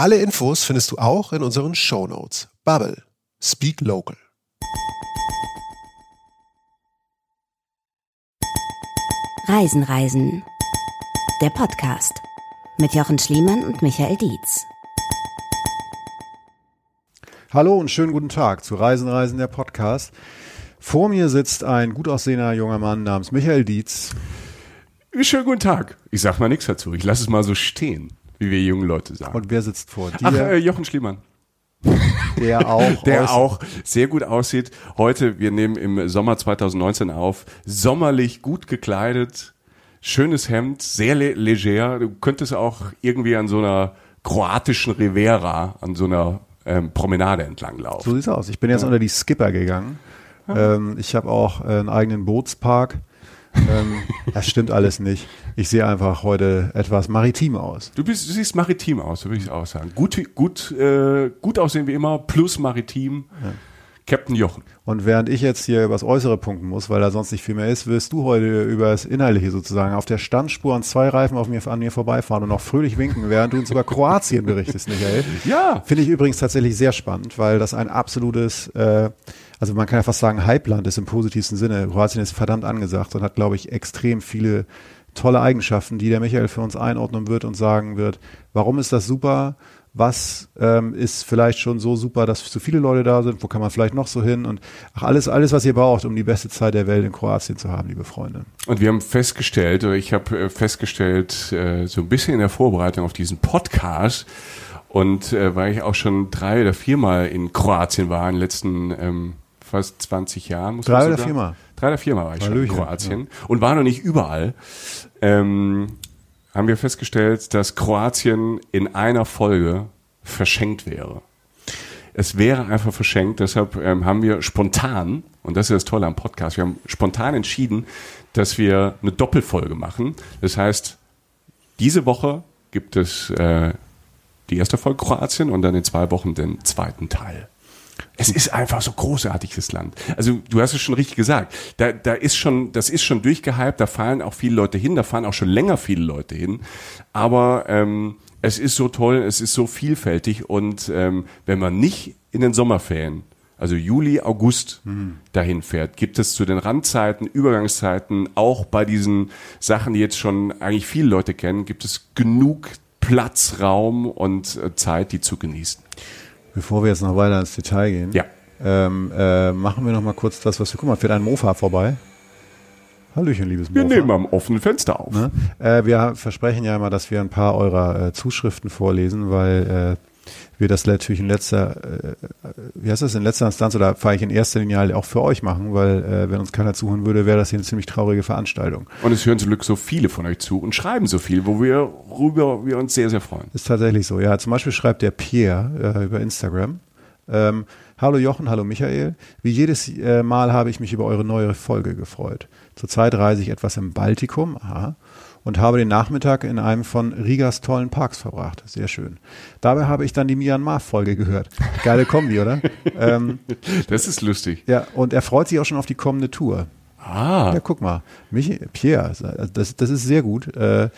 Alle Infos findest du auch in unseren Show Notes. Bubble. Speak Local. Reisen, Reisen. Der Podcast mit Jochen Schliemann und Michael Dietz. Hallo und schönen guten Tag zu Reisen, Reisen, der Podcast. Vor mir sitzt ein gut aussehender junger Mann namens Michael Dietz. Schönen guten Tag. Ich sag mal nichts dazu. Ich lasse es mal so stehen, wie wir jungen Leute sagen. Und wer sitzt vor dir? Ach, äh, Jochen Schliemann. der auch, Der auch sehr gut aussieht. Heute, wir nehmen im Sommer 2019 auf. Sommerlich gut gekleidet. Schönes Hemd, sehr le leger. Du könntest auch irgendwie an so einer kroatischen Rivera, an so einer ähm, Promenade entlang laufen. So sieht's aus. Ich bin jetzt unter die Skipper gegangen. Ähm, ich habe auch äh, einen eigenen Bootspark. ähm, das stimmt alles nicht. Ich sehe einfach heute etwas maritim aus. Du, bist, du siehst maritim aus, so würde ich auch sagen. Gut, gut, äh, gut aussehen wie immer, plus maritim. Captain Jochen. Und während ich jetzt hier übers Äußere punkten muss, weil da sonst nicht viel mehr ist, wirst du heute über das Inhaltliche sozusagen auf der Standspur an zwei Reifen auf mir, an mir vorbeifahren und noch fröhlich winken, während du uns über Kroatien berichtest, Michael. Ja. Finde ich übrigens tatsächlich sehr spannend, weil das ein absolutes, äh, also man kann ja fast sagen, Hypeland ist im positivsten Sinne. Kroatien ist verdammt angesagt und hat, glaube ich, extrem viele tolle Eigenschaften, die der Michael für uns einordnen wird und sagen wird, warum ist das super? Was ähm, ist vielleicht schon so super, dass so viele Leute da sind? Wo kann man vielleicht noch so hin? Und ach, alles, alles, was ihr braucht, um die beste Zeit der Welt in Kroatien zu haben, liebe Freunde. Und wir haben festgestellt, oder ich habe äh, festgestellt, äh, so ein bisschen in der Vorbereitung auf diesen Podcast, und äh, weil ich auch schon drei oder viermal in Kroatien war in den letzten ähm, fast 20 Jahren. Muss Drei oder viermal? Drei oder viermal war ich schon Hallöchen, in Kroatien und war noch nicht überall. Ähm, haben wir festgestellt, dass Kroatien in einer Folge verschenkt wäre. Es wäre einfach verschenkt, deshalb ähm, haben wir spontan, und das ist das Tolle am Podcast, wir haben spontan entschieden, dass wir eine Doppelfolge machen. Das heißt, diese Woche gibt es äh, die erste Folge Kroatien und dann in zwei Wochen den zweiten Teil. Es ist einfach so großartiges Land. Also du hast es schon richtig gesagt. Da, da ist schon, das ist schon durchgehypt. Da fahren auch viele Leute hin. Da fahren auch schon länger viele Leute hin. Aber ähm, es ist so toll. Es ist so vielfältig. Und ähm, wenn man nicht in den Sommerferien, also Juli, August, dahin fährt, gibt es zu den Randzeiten, Übergangszeiten, auch bei diesen Sachen, die jetzt schon eigentlich viele Leute kennen, gibt es genug Platz, Raum und äh, Zeit, die zu genießen. Bevor wir jetzt noch weiter ins Detail gehen, Ja. ähm, äh, machen wir noch mal kurz das, was wir, guck mal, fährt ein Mofa vorbei. Hallöchen, liebes Wir Mofa. nehmen am offenen Fenster auf. Ne? Äh, wir versprechen ja immer, dass wir ein paar eurer äh, Zuschriften vorlesen, weil äh, wir das natürlich in letzter, äh, wie heißt das, in letzter Instanz oder fahre ich in erster Linie halt auch für euch machen, weil äh, wenn uns keiner zuhören würde, wäre das hier eine ziemlich traurige Veranstaltung. Und es hören zum Glück so viele von euch zu und schreiben so viel, wo wir, worüber wir uns sehr, sehr freuen. Ist tatsächlich so. Ja, zum Beispiel schreibt der Pierre äh, über Instagram. Ähm, Hallo Jochen, hallo Michael. Wie jedes äh, Mal habe ich mich über eure neue Folge gefreut. Zurzeit reise ich etwas im Baltikum aha, und habe den Nachmittag in einem von Rigas tollen Parks verbracht. Sehr schön. Dabei habe ich dann die Myanmar-Folge gehört. Geile Kombi, oder? ähm, Das ist lustig. ja, und er freut sich auch schon auf die kommende Tour. Ah, Ja, guck mal. Mich, Pierre, das, das ist sehr gut. Äh,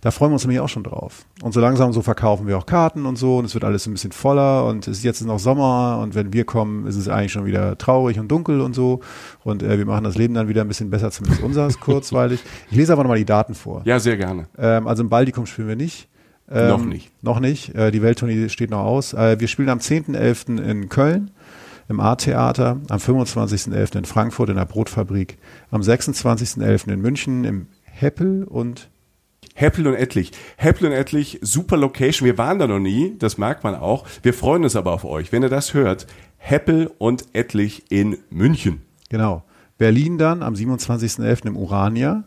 da freuen wir uns nämlich auch schon drauf. Und so langsam so verkaufen wir auch Karten und so und es wird alles ein bisschen voller und es ist jetzt noch Sommer und wenn wir kommen, ist es eigentlich schon wieder traurig und dunkel und so und äh, wir machen das Leben dann wieder ein bisschen besser, zumindest unseres kurzweilig. Ich lese aber nochmal die Daten vor. ja, sehr gerne. Ähm, also im Baltikum spielen wir nicht. Ähm, Noch nicht. Noch nicht. Äh, die Welttournee steht noch aus. Äh, wir spielen am 10.11. in Köln im A-Theater, am 25.11. in Frankfurt in der Brotfabrik, am 26.11. in München im Heppel und Heppel und Ettlich. Heppel und Ettlich, super Location. Wir waren da noch nie, das merkt man auch. Wir freuen uns aber auf euch. Wenn ihr das hört, Heppel und Ettlich in München. genau. Berlin dann am 27.11. im Urania.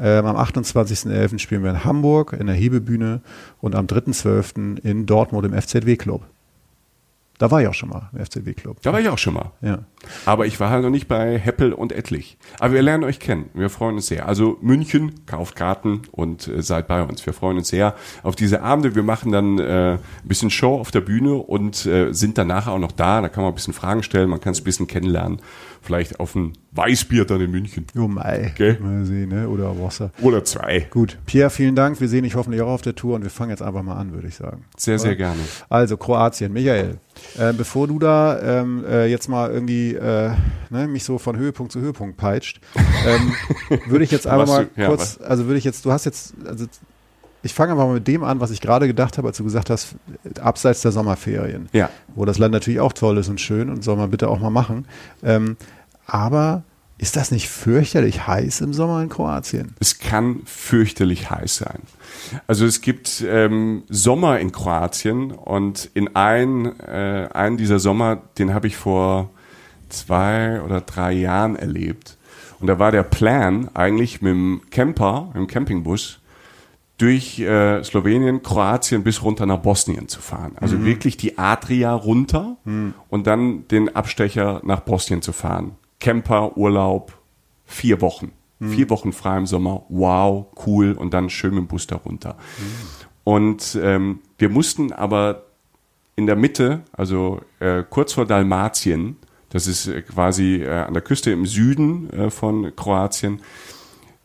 Ähm, am 28.11. spielen wir in Hamburg in der Hebebühne und am 3.12. in Dortmund im FZW-Club. Da war ich auch schon mal im FZW-Club. Da war ich auch schon mal. Ja. Aber ich war halt noch nicht bei Heppel und Ettlich. Aber wir lernen euch kennen. Wir freuen uns sehr. Also München, kauft Karten und äh, seid bei uns. Wir freuen uns sehr auf diese Abende. Wir machen dann äh, ein bisschen Show auf der Bühne und äh, sind dann nachher auch noch da. Da kann man ein bisschen Fragen stellen, man kann es ein bisschen kennenlernen. Vielleicht auf ein Weißbier dann in München. Jo, mei. Okay. Mal sehen, ne? Oder Wasser. Oder zwei. Gut. Pierre, vielen Dank. Wir sehen dich hoffentlich auch auf der Tour und wir fangen jetzt einfach mal an, würde ich sagen. Sehr, sehr gerne. Also, Kroatien. Michael, äh, bevor du da ähm, äh, jetzt mal irgendwie äh, ne, mich so von Höhepunkt zu Höhepunkt peitscht, ähm, würde ich jetzt einfach mal du- ja, kurz, also würde ich jetzt, du hast jetzt, also ich fange einfach mal mit dem an, was ich gerade gedacht habe, als du gesagt hast, abseits der Sommerferien. Ja. wo das Land natürlich auch toll ist und schön und soll man bitte auch mal machen. Ähm, aber ist das nicht fürchterlich heiß im Sommer in Kroatien? Es kann fürchterlich heiß sein. Also es gibt ähm, Sommer in Kroatien und in ein, äh, einen dieser Sommer, den habe ich vor zwei oder drei Jahren erlebt. Und da war der Plan eigentlich mit dem Camper, mit dem Campingbus, durch äh, Slowenien, Kroatien bis runter nach Bosnien zu fahren. Also wirklich die Adria runter und dann den Abstecher nach Bosnien zu fahren. Camper, Urlaub, vier Wochen. Vier Wochen frei im Sommer. Wow, cool. Und dann schön mit dem Bus da runter. Und ähm, wir mussten aber in der Mitte, also äh, kurz vor Dalmatien, das ist äh, quasi äh, an der Küste im Süden äh, von Kroatien,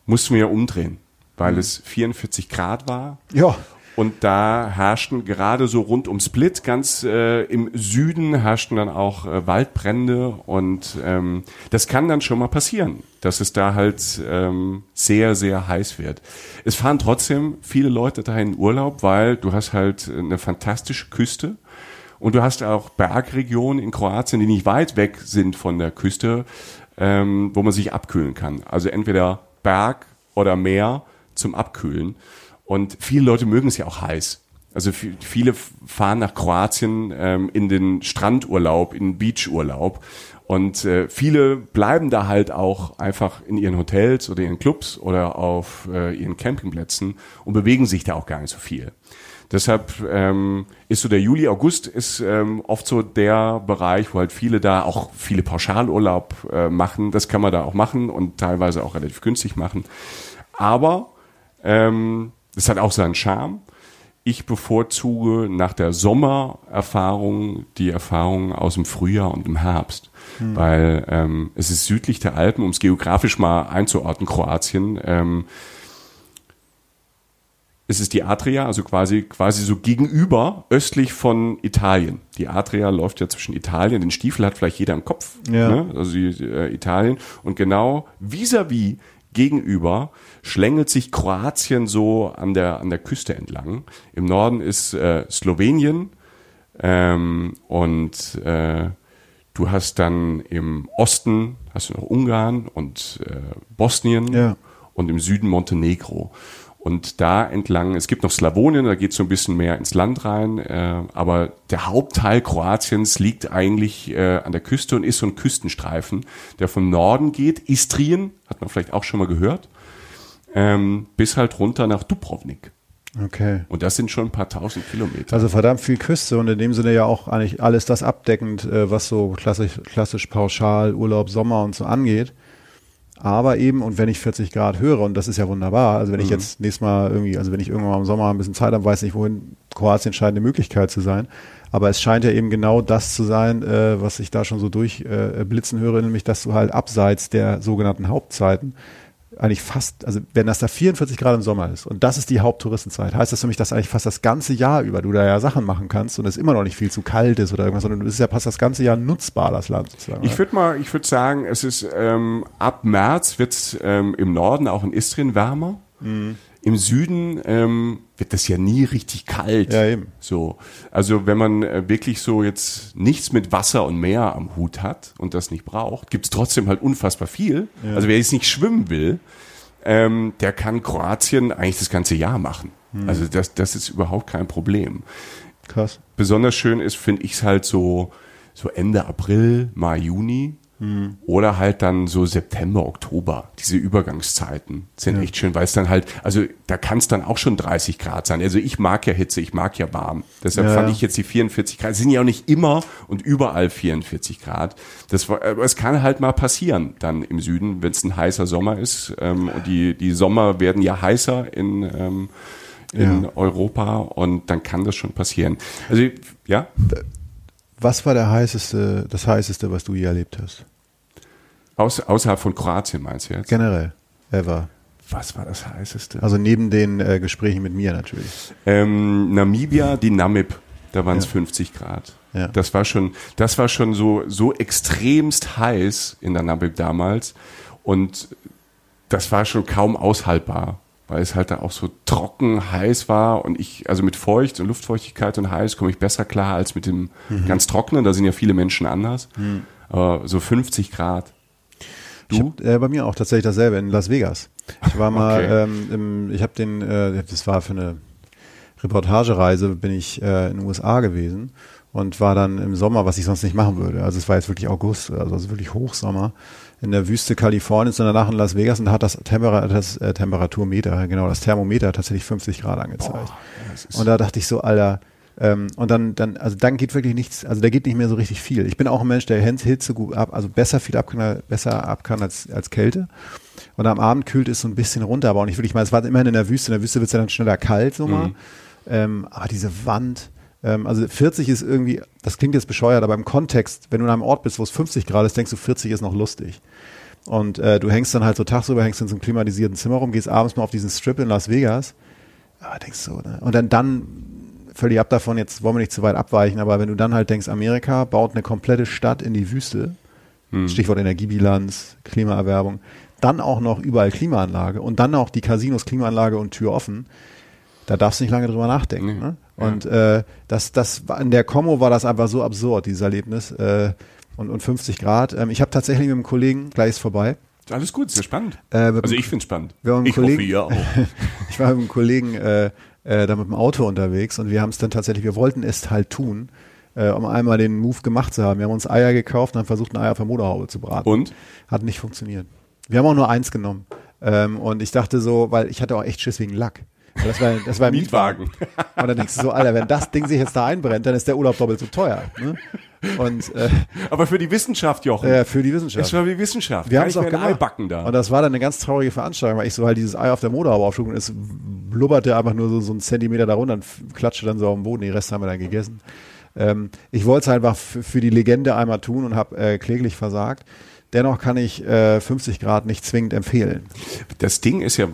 mussten wir umdrehen, weil es 44 Grad war. Ja. Und da herrschten gerade so rund um Split, ganz äh, im Süden herrschten dann auch äh, Waldbrände und ähm, das kann dann schon mal passieren, dass es da halt ähm, sehr, sehr heiß wird. Es fahren trotzdem viele Leute dahin in Urlaub, weil du hast halt eine fantastische Küste und du hast auch Bergregionen in Kroatien, die nicht weit weg sind von der Küste, ähm, wo man sich abkühlen kann. Also entweder Berg oder Meer zum Abkühlen. Und viele Leute mögen es ja auch heiß. Also vi- viele fahren nach Kroatien ähm, in den Strandurlaub, in den Beachurlaub. Und äh, viele bleiben da halt auch einfach in ihren Hotels oder ihren Clubs oder auf äh, ihren Campingplätzen und bewegen sich da auch gar nicht so viel. Deshalb ähm, ist so der Juli, August ist ähm, oft so der Bereich, wo halt viele da auch viele Pauschalurlaub äh, machen. Das kann man da auch machen und teilweise auch relativ günstig machen. Aber ähm, das hat auch seinen Charme. Ich bevorzuge nach der Sommererfahrung die Erfahrung aus dem Frühjahr und im Herbst. Weil ähm, es ist südlich der Alpen, um es geografisch mal einzuordnen, Kroatien. Ähm, es ist die Adria, also quasi, quasi so gegenüber, östlich von Italien. Die Adria läuft ja zwischen Italien, den Stiefel hat vielleicht jeder im Kopf, Ja. ne? also die, äh, Italien. Und genau vis-à-vis gegenüber schlängelt sich Kroatien so an der, an der Küste entlang. Im Norden ist äh, Slowenien ähm, und äh, du hast dann im Osten hast du noch Ungarn und äh, Bosnien Ja. und im Süden Montenegro. Und da entlang, es gibt noch Slawonien, da geht es so ein bisschen mehr ins Land rein, äh, aber der Hauptteil Kroatiens liegt eigentlich äh, an der Küste und ist so ein Küstenstreifen, der vom Norden geht, Istrien, hat man vielleicht auch schon mal gehört, ähm, bis halt runter nach Dubrovnik. Okay. Und das sind schon ein paar tausend Kilometer. Also verdammt viel Küste und in dem Sinne ja auch eigentlich alles das abdeckend, äh, was so klassisch, klassisch pauschal Urlaub, Sommer und so angeht. Aber eben, und wenn ich 40 Grad höre, und das ist ja wunderbar, also wenn ich jetzt nächstes Mal irgendwie, also wenn ich irgendwann mal im Sommer ein bisschen Zeit habe, weiß nicht, wohin Kroatien scheint eine Möglichkeit zu sein. Aber es scheint ja eben genau das zu sein, äh, was ich da schon so durchblitzen äh, höre, nämlich dass du halt abseits der sogenannten Hauptzeiten eigentlich fast, also wenn das da 44 Grad im Sommer ist und das ist die Haupttouristenzeit, heißt das für mich, dass eigentlich fast das ganze Jahr über du da ja Sachen machen kannst und es immer noch nicht viel zu kalt ist oder irgendwas, sondern es ist ja fast das ganze Jahr nutzbar, das Land sozusagen. Ich würde mal, ich würde sagen, es ist ähm, ab März wird es ähm, im Norden, auch in Istrien wärmer. Mhm. Im Süden ähm, wird das ja nie richtig kalt. Ja, eben. So, also wenn man äh, wirklich so jetzt nichts mit Wasser und Meer am Hut hat und das nicht braucht, gibt's trotzdem halt unfassbar viel. Also wer jetzt nicht schwimmen will, ähm, der kann Kroatien eigentlich das ganze Jahr machen. Mhm. Also das, das ist überhaupt kein Problem. Krass. Besonders schön ist, finde ich es halt so, so Ende April, Mai, Juni. Oder halt dann so September, Oktober. Diese Übergangszeiten sind echt schön, weil es dann halt, also da kann es dann auch schon 30 Grad sein. Also ich mag ja Hitze, ich mag ja warm. Deshalb Ja, fand ja. ich jetzt die 44 Grad, es sind ja auch nicht immer und überall 44 Grad. Das war, aber es kann halt mal passieren dann im Süden, wenn es ein heißer Sommer ist. Ähm, und die, die Sommer werden ja heißer in, ähm, in Ja. Europa und dann kann das schon passieren. Also ja, Was war der heißeste, das heißeste, was du je erlebt hast? Aus, außerhalb von Kroatien meinst du jetzt? Generell, ever. Was war das heißeste? Also neben den äh, Gesprächen mit mir natürlich. Ähm, Namibia, die Namib, da waren es 50 Grad. Ja. Das war schon, das war schon so, so extremst heiß in der Namib damals. Und das war schon kaum aushaltbar, weil es halt da auch so trocken heiß war. Und ich, also mit Feucht und Luftfeuchtigkeit und heiß komme ich besser klar als mit dem Mhm. ganz trockenen. Da sind ja viele Menschen anders. Aber so 50 Grad. Ich hab, äh, bei mir auch tatsächlich dasselbe in Las Vegas. Ich war mal, Okay. ähm, im, ich habe den, äh, das war für eine Reportagereise, bin ich äh, in den USA gewesen und war dann im Sommer, was ich sonst nicht machen würde. Also es war jetzt wirklich August, also es wirklich Hochsommer in der Wüste Kaliforniens und danach in Las Vegas und da hat das, Tempera das äh, Temperaturmeter, genau, das Thermometer tatsächlich 50 Grad angezeigt. und da dachte ich so, Alter, ähm, und dann, dann, also dann geht wirklich nichts, also da geht nicht mehr so richtig viel. Ich bin auch ein Mensch, der Hitze gut ab, also besser viel ab kann, besser ab kann als, als Kälte. Und am Abend kühlt es so ein bisschen runter, aber auch nicht wirklich mal. Es war immerhin in der Wüste. In der Wüste wird es ja dann schneller kalt, so mal. Ähm, aber diese Wand, ähm, also 40 ist irgendwie, das klingt jetzt bescheuert, aber im Kontext, wenn du in einem Ort bist, wo es 50 Grad ist, denkst du, 40 ist noch lustig. Und äh, du hängst dann halt so tagsüber, hängst in so einem klimatisierten Zimmer rum, gehst abends mal auf diesen Strip in Las Vegas. Aber denkst du, ne? Und dann, dann völlig ab davon, jetzt wollen wir nicht zu weit abweichen, aber wenn du dann halt denkst, Amerika baut eine komplette Stadt in die Wüste, Stichwort Energiebilanz, Klimaerwerbung, dann auch noch überall Klimaanlage und dann auch die Casinos Klimaanlage und Tür offen, da darfst du nicht lange drüber nachdenken. Nee. Ne? Und äh, das, das war, in der Kommo war das einfach so absurd, dieses Erlebnis. Äh, und, und 50 Grad. Ähm, ich habe tatsächlich mit einem Kollegen, gleich ist vorbei, Alles gut, sehr spannend. Äh, also ich finde es spannend. wir haben einen Ich hoffe, Kollegen- ihr auch. ich war mit einem Kollegen äh, äh, da mit dem Auto unterwegs und wir haben es dann tatsächlich, wir wollten es halt tun, äh, um einmal den Move gemacht zu haben. Wir haben uns Eier gekauft und haben versucht, ein Ei auf der Motorhaube zu braten. Und? Hat nicht funktioniert. Wir haben auch nur eins genommen. Ähm, und ich dachte so, weil ich hatte auch echt Schiss wegen Lack. Das war, das war ein Mietwagen. Und dann denkst du so, Alter, wenn das Ding sich jetzt da einbrennt, dann ist der Urlaub doppelt so teuer. Ne? Und äh, Aber für die Wissenschaft, Jochen. äh, für die Wissenschaft. Es war wie Wissenschaft. Wir haben es auch gemacht. Backen da. Und das war dann eine ganz traurige Veranstaltung, weil ich so halt dieses Ei auf der Motorhaube aufschlug und es blubberte einfach nur so, so einen Zentimeter darunter und klatschte dann so auf den Boden. Den Rest haben wir dann gegessen. Ähm, ich wollte es einfach für, für die Legende einmal tun und habe äh, kläglich versagt. Dennoch kann ich äh, 50 Grad nicht zwingend empfehlen. Das Ding ist ja,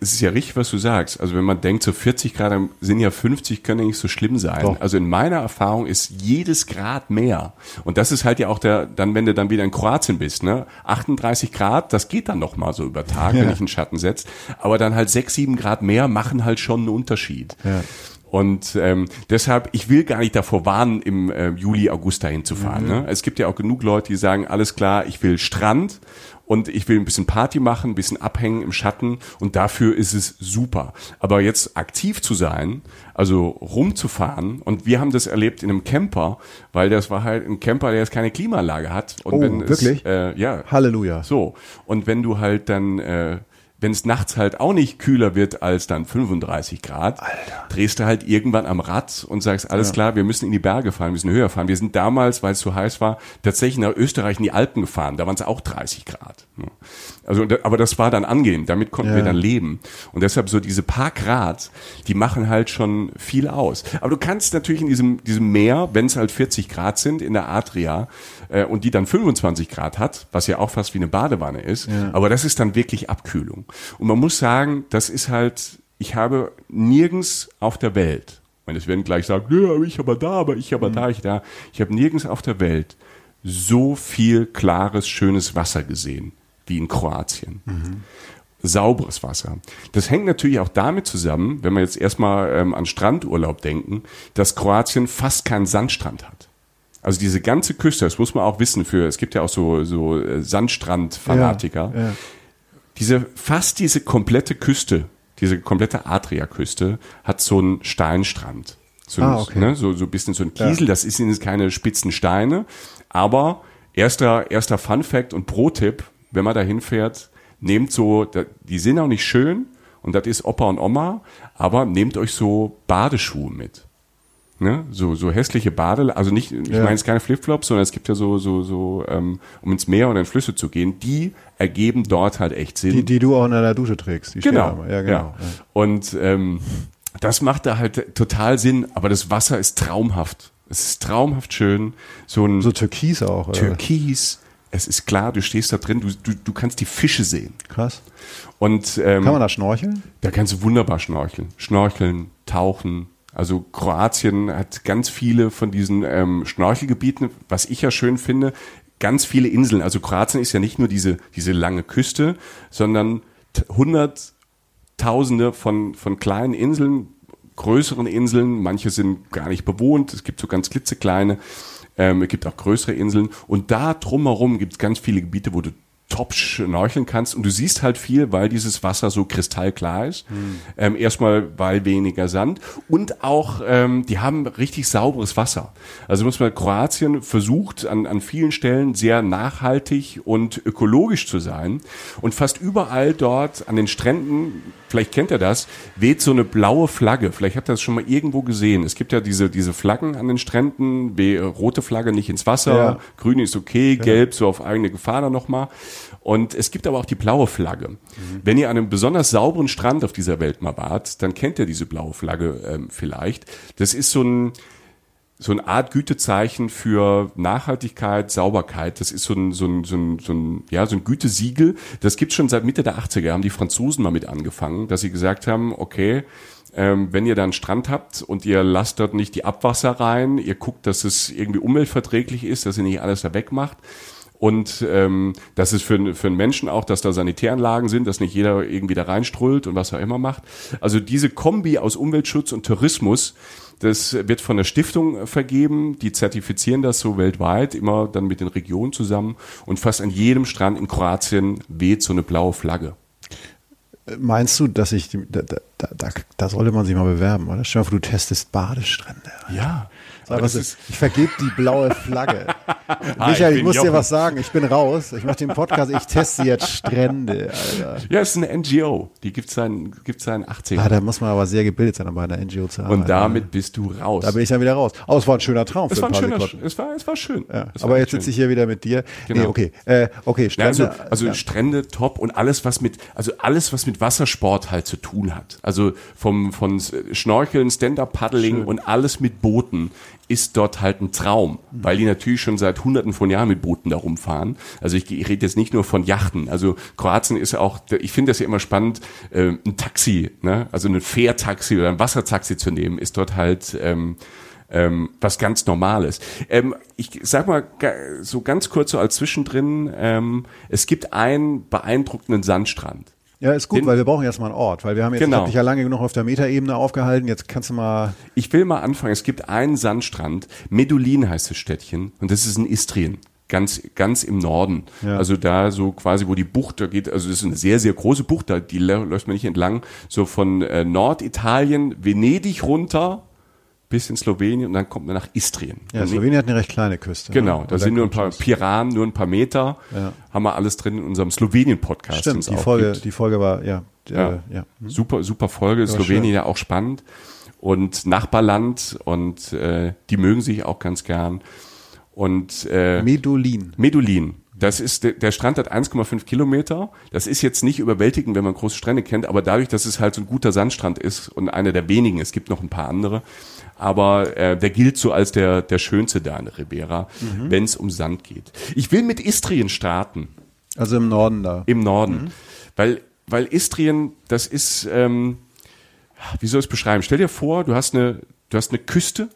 es ist ja richtig, was du sagst. Also wenn man denkt, so 40 Grad sind ja 50, können ja nicht so schlimm sein. Doch. Also in meiner Erfahrung ist jedes Grad mehr. Und das ist halt ja auch der, dann wenn du dann wieder in Kroatien bist, ne? 38 Grad, das geht dann noch mal so über Tag, wenn Ja. ich einen Schatten setzt. Aber dann halt 6, 7 Grad mehr machen halt schon einen Unterschied. Ja. Und ähm, deshalb, ich will gar nicht davor warnen, im äh, Juli, August dahin zu fahren. Ne? Es gibt ja auch genug Leute, die sagen, alles klar, ich will Strand und ich will ein bisschen Party machen, ein bisschen abhängen im Schatten und dafür ist es super. Aber jetzt aktiv zu sein, also rumzufahren und wir haben das erlebt in einem Camper, weil das war halt ein Camper, der jetzt keine Klimaanlage hat. Und Oh, wenn wirklich? Es, äh, ja, Halleluja. so. Und wenn du halt dann äh, wenn es nachts halt auch nicht kühler wird als dann 35 Grad, Alter. drehst du halt irgendwann am Rad und sagst, alles ja. klar, wir müssen in die Berge fahren, wir müssen höher fahren. Wir sind damals, weil es zu heiß war, tatsächlich nach Österreich in die Alpen gefahren. Da waren es auch 30 Grad. Also, aber das war dann angenehm, damit konnten ja. wir dann leben. Und deshalb so diese paar Grad, die machen halt schon viel aus. Aber du kannst natürlich in diesem, diesem Meer, wenn es halt 40 Grad sind, in der Adria, äh, und die dann 25 Grad hat, was ja auch fast wie eine Badewanne ist, ja. aber das ist dann wirklich Abkühlung. Und man muss sagen, das ist halt, ich habe nirgends auf der Welt, und es werden gleich sagen, ja, ich aber da, aber ich aber mhm. da, ich da, ich habe nirgends auf der Welt so viel klares, schönes Wasser gesehen wie in Kroatien. Mhm sauberes Wasser. Das hängt natürlich auch damit zusammen, wenn wir jetzt erstmal ähm, an Strandurlaub denken, dass Kroatien fast keinen Sandstrand hat. Also diese ganze Küste, das muss man auch wissen für, es gibt ja auch so, so äh, Sandstrand-Fanatiker. Ja, ja. Diese, fast diese komplette Küste, diese komplette Adria-Küste hat so einen Steinstrand. So, ah, okay. ne, so, so ein bisschen so ein Kiesel, ja. das ist sind keine spitzen Steine. Aber erster, erster Fun Fact und Pro-Tipp, wenn man da hinfährt, nehmt so, die sind auch nicht schön und das ist Opa und Oma, aber nehmt euch so Badeschuhe mit ne, so, so hässliche Badel, also nicht, ich ja. meine jetzt keine Flipflops, sondern es gibt ja so, so, so, ähm, um ins Meer oder in Flüsse zu gehen, die ergeben dort halt echt Sinn. Die, die du auch in der Dusche trägst, die genau. Ja, genau. Ja. Und ähm, das macht da halt total Sinn, aber das Wasser ist traumhaft. Es ist traumhaft schön. So ein so Türkis auch. Oder? Türkis. Es ist klar, du stehst da drin, du, du, du kannst die Fische sehen. Krass. Und ähm, kann man da schnorcheln? Da kannst du wunderbar schnorcheln. Schnorcheln, tauchen, also Kroatien hat ganz viele von diesen ähm, Schnorchelgebieten, was ich ja schön finde, ganz viele Inseln. Also Kroatien ist ja nicht nur diese, diese lange Küste, sondern hunderttausende von, von kleinen Inseln, größeren Inseln. Manche sind gar nicht bewohnt. Es gibt so ganz klitzekleine. Ähm, es gibt auch größere Inseln. Und da drumherum gibt es ganz viele Gebiete, wo du top schnorcheln kannst und du siehst halt viel, weil dieses Wasser so kristallklar ist. Mhm. Ähm, erstmal, weil weniger Sand und auch, ähm, die haben richtig sauberes Wasser. Also muss man, Kroatien versucht an, an vielen Stellen sehr nachhaltig und ökologisch zu sein und fast überall dort an den Stränden, vielleicht kennt ihr das, weht so eine blaue Flagge. Vielleicht habt ihr das schon mal irgendwo gesehen. Es gibt ja diese, diese Flaggen an den Stränden, wie rote Flagge nicht ins Wasser, ja. grün ist okay, gelb so auf eigene Gefahr dann nochmal. Und es gibt aber auch die blaue Flagge. Mhm. Wenn ihr an einem besonders sauberen Strand auf dieser Welt mal wart, dann kennt ihr diese blaue Flagge ähm, vielleicht. Das ist so ein, so eine Art Gütezeichen für Nachhaltigkeit, Sauberkeit. Das ist so ein, so ein, so ein, so ein, ja, so ein Gütesiegel. Das gibt schon seit Mitte der 80er, haben die Franzosen mal mit angefangen, dass sie gesagt haben, okay, ähm, wenn ihr da einen Strand habt und ihr lasst dort nicht die Abwasser rein, ihr guckt, dass es irgendwie umweltverträglich ist, dass ihr nicht alles da wegmacht, und ähm, das ist für, für einen Menschen auch, dass da Sanitäranlagen sind, dass nicht jeder irgendwie da reinstrullt und was er immer macht. Also diese Kombi aus Umweltschutz und Tourismus, das wird von der Stiftung vergeben, die zertifizieren das so weltweit, immer dann mit den Regionen zusammen und fast an jedem Strand in Kroatien weht so eine blaue Flagge. Meinst du, dass ich, da, da, da, da sollte man sich mal bewerben, oder? Stell dir mal vor, du testest Badestrände. Ja. Sag, was ist, ich vergebe die blaue Flagge. Michael, ich, ich muss Jochen. dir was sagen. Ich bin raus. Ich mache den Podcast. Ich teste jetzt Strände, Alter. Ja, es ist eine NGO. Die gibt es seit, gibt's seit 80 Ah, da muss man aber sehr gebildet sein, um bei einer NGO zu arbeiten. Und damit bist du raus. Da bin ich dann wieder raus. Oh, es war ein schöner Traum. Es, war, ein schöner, es, war, es war schön. Ja, es aber war jetzt sitze ich hier wieder mit dir. Genau. Nee, okay. Äh, okay, Strände. Ja, also, also. Strände top und alles, was mit, also alles, was mit Wassersport halt zu tun hat. Also vom, von Schnorcheln, Stand-Up-Paddling und alles mit Booten ist dort halt ein Traum, weil die natürlich schon seit hunderten von Jahren mit Booten da rumfahren. Also ich, ich rede jetzt nicht nur von Yachten. Also Kroatien ist auch, ich finde das ja immer spannend, äh, ein Taxi, ne? also ein Fährtaxi oder ein Wassertaxi zu nehmen, ist dort halt ähm, ähm, was ganz Normales. Ähm, ich sag mal so ganz kurz so als Zwischendrin, ähm, es gibt einen beeindruckenden Sandstrand. Ja, ist gut, Den, weil wir brauchen erstmal einen Ort, weil wir haben jetzt, genau. ich hab dich ja lange genug auf der Metaebene aufgehalten, jetzt kannst du mal... Ich will mal anfangen, es gibt einen Sandstrand, Medulin heißt das Städtchen und das ist in Istrien ganz ganz im Norden. Ja. Also da so quasi, wo die Bucht da geht, also das ist eine sehr sehr große Bucht, da die läuft man nicht entlang, so von äh, Norditalien, Venedig runter bis in Slowenien und dann kommt man nach Istrien. Ja, Und Slowenien hat eine recht kleine Küste. Genau, ne? da sind nur ein paar Piranen, nur ein paar Meter. Ja. Haben wir alles drin in unserem Slowenien-Podcast. Stimmt, die Folge, gibt. die Folge war, ja. Ja. Äh, ja. Super, super Folge. war Slowenien schön. ja auch spannend. Und Nachbarland und äh, die mögen sich auch ganz gern. Und äh, Medulin. Medulin. Das ist, der Strand hat 1,5 Kilometer. Das ist jetzt nicht überwältigend, wenn man große Strände kennt, aber dadurch, dass es halt so ein guter Sandstrand ist und einer der wenigen, es gibt noch ein paar andere, aber äh, der gilt so als der, der schönste da in Ribera, wenn es um Sand geht. Ich will mit Istrien starten Also im Norden da. im Norden. Weil, weil Istrien, das ist, ähm, wie soll ich es beschreiben? Stell dir vor, du hast eine, du hast eine Küste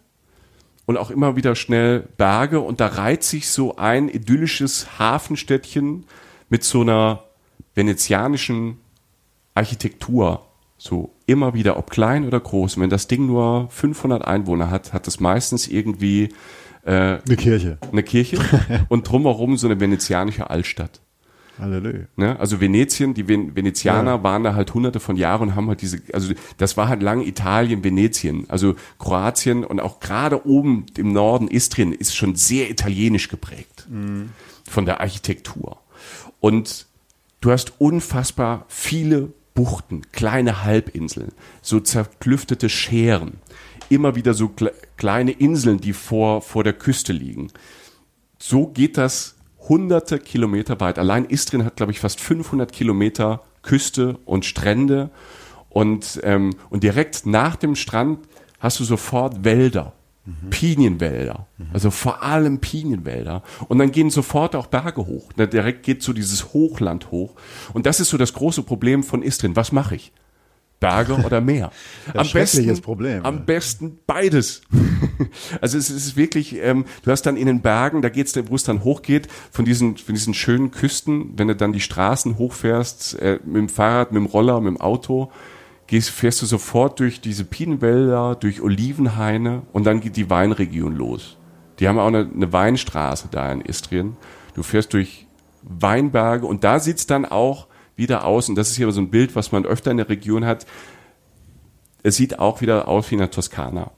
und auch immer wieder schnell Berge und da reiht sich so ein idyllisches Hafenstädtchen mit so einer venezianischen Architektur. So immer wieder, ob klein oder groß. Und wenn das Ding nur 500 Einwohner hat, hat es meistens irgendwie äh, Eine Kirche. eine Kirche und drumherum so eine venezianische Altstadt. Halleluja. Ne? Also Venetien, die Ven Venezianer waren da halt hunderte von Jahren und haben halt diese, also das war halt lange Italien, Venetien, also Kroatien und auch gerade oben im Norden Istrien ist schon sehr italienisch geprägt von der Architektur. Und du hast unfassbar viele Buchten, kleine Halbinseln, so zerklüftete Scheren, immer wieder so kle kleine Inseln, die vor, vor der Küste liegen so geht das hunderte Kilometer weit. Allein Istrien hat, glaube ich, fast 500 Kilometer Küste und Strände. Und, ähm, und direkt nach dem Strand hast du sofort Wälder, Pinienwälder. Also vor allem Pinienwälder. Und dann gehen sofort auch Berge hoch. Da direkt geht so dieses Hochland hoch. Und das ist so das große Problem von Istrien. Was mache ich? Berge oder Meer? Ja, schreckliches Problem, Am besten beides. also es ist wirklich, ähm, du hast dann in den Bergen, da geht's, wo es dann hochgeht, von diesen, von diesen schönen Küsten, wenn du dann die Straßen hochfährst, äh, mit dem Fahrrad, mit dem Roller, mit dem Auto, gehst, fährst du sofort durch diese Pinenwälder, durch Olivenhaine und dann geht die Weinregion los. Die haben auch eine, eine Weinstraße da in Istrien. Du fährst durch Weinberge und da sieht's dann auch wieder aus, und das ist hier so ein Bild, was man öfter in der Region hat, es sieht auch wieder aus wie in der Toskana.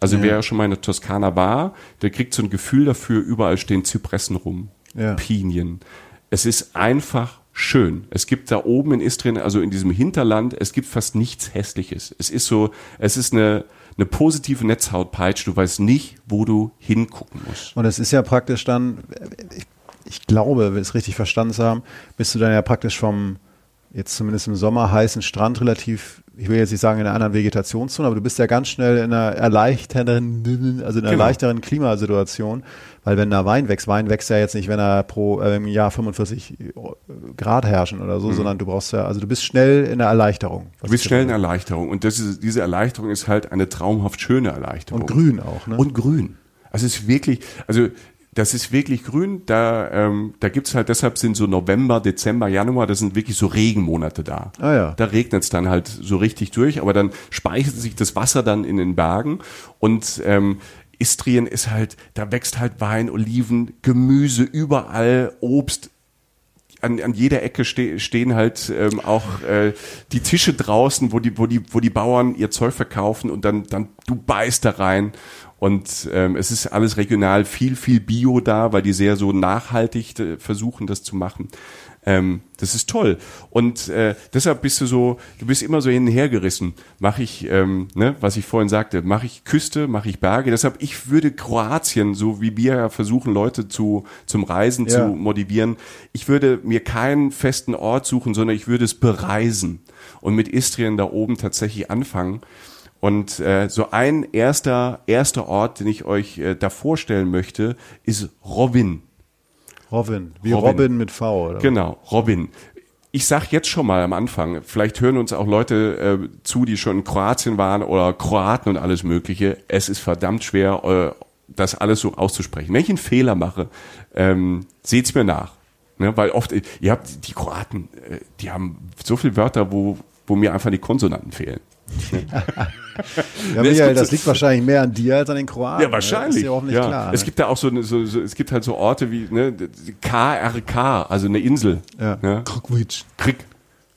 Also Ja. wer schon mal in der Toskana war, der kriegt so ein Gefühl dafür, überall stehen Zypressen rum, Ja. Pinien. Es ist einfach schön. Es gibt da oben in Istrien, also in diesem Hinterland, es gibt fast nichts Hässliches. Es ist so, es ist eine, eine positive Netzhautpeitsche. Du weißt nicht, wo du hingucken musst. Und es ist ja praktisch dann, ich, glaube, wenn wir es richtig verstanden haben, bist du dann ja praktisch vom, jetzt zumindest im Sommer, heißen Strand relativ, ich will jetzt nicht sagen in einer anderen Vegetationszone, aber du bist ja ganz schnell in einer erleichternden, also in einer Genau. leichteren Klimasituation, weil wenn da Wein wächst, Wein wächst ja jetzt nicht, wenn er pro äh, im Jahr 45 Grad herrschen oder so, sondern du brauchst ja, also du bist schnell in der Erleichterung. Mhm. Du bist schnell in Erleichterung. Und das ist, diese Erleichterung ist halt eine traumhaft schöne Erleichterung. Und grün auch, ne? Und grün. Also es ist wirklich, also das ist wirklich grün. Da, ähm, da gibt's halt, deshalb sind so November, Dezember, Januar, das sind wirklich so Regenmonate da. Ah ja. Da regnet's dann halt so richtig durch, aber dann speichert sich das Wasser dann in den Bergen und ähm, Istrien ist halt, da wächst halt Wein, Oliven, Gemüse, überall Obst, an, an jeder Ecke ste stehen halt ähm, auch äh, die Tische draußen, wo die, wo die, wo die Bauern ihr Zeug verkaufen und dann, dann du beißt da rein. Und ähm, es ist alles regional, viel, viel Bio da, weil die sehr so nachhaltig äh, versuchen, das zu machen. Ähm, das ist toll. Und äh, deshalb bist du so, du bist immer so hin und her gerissen. Mache ich, ähm, ne, was ich vorhin sagte, mache ich Küste, mache ich Berge. Deshalb, ich würde Kroatien, so wie wir ja versuchen, Leute zu, zum Reisen Ja. zu motivieren. Ich würde mir keinen festen Ort suchen, sondern ich würde es bereisen und mit Istrien da oben tatsächlich anfangen. Und äh, so ein erster, erster Ort, den ich euch äh, da vorstellen möchte, ist Robin. Robin, wie Robin. Robin, mit V, oder? Genau, Robin. Ich sag jetzt schon mal am Anfang, vielleicht hören uns auch Leute äh, zu, die schon in Kroatien waren oder Kroaten und alles Mögliche. Es ist verdammt schwer, äh, das alles so auszusprechen. Wenn ich einen Fehler mache, ähm, seht's mir nach. Ne? Weil oft, ihr habt die Kroaten, äh, die haben so viele Wörter, wo, wo mir einfach die Konsonanten fehlen. Ja, Michael, gibt das liegt wahrscheinlich mehr an dir als an den Kroaten. Ja, wahrscheinlich. Das ist ja ja. klar. Es ne? gibt da auch so, eine, so, so, es gibt halt so Orte wie ne, KRK, also eine Insel. ja. Ne? Krokwitsch. Krieg.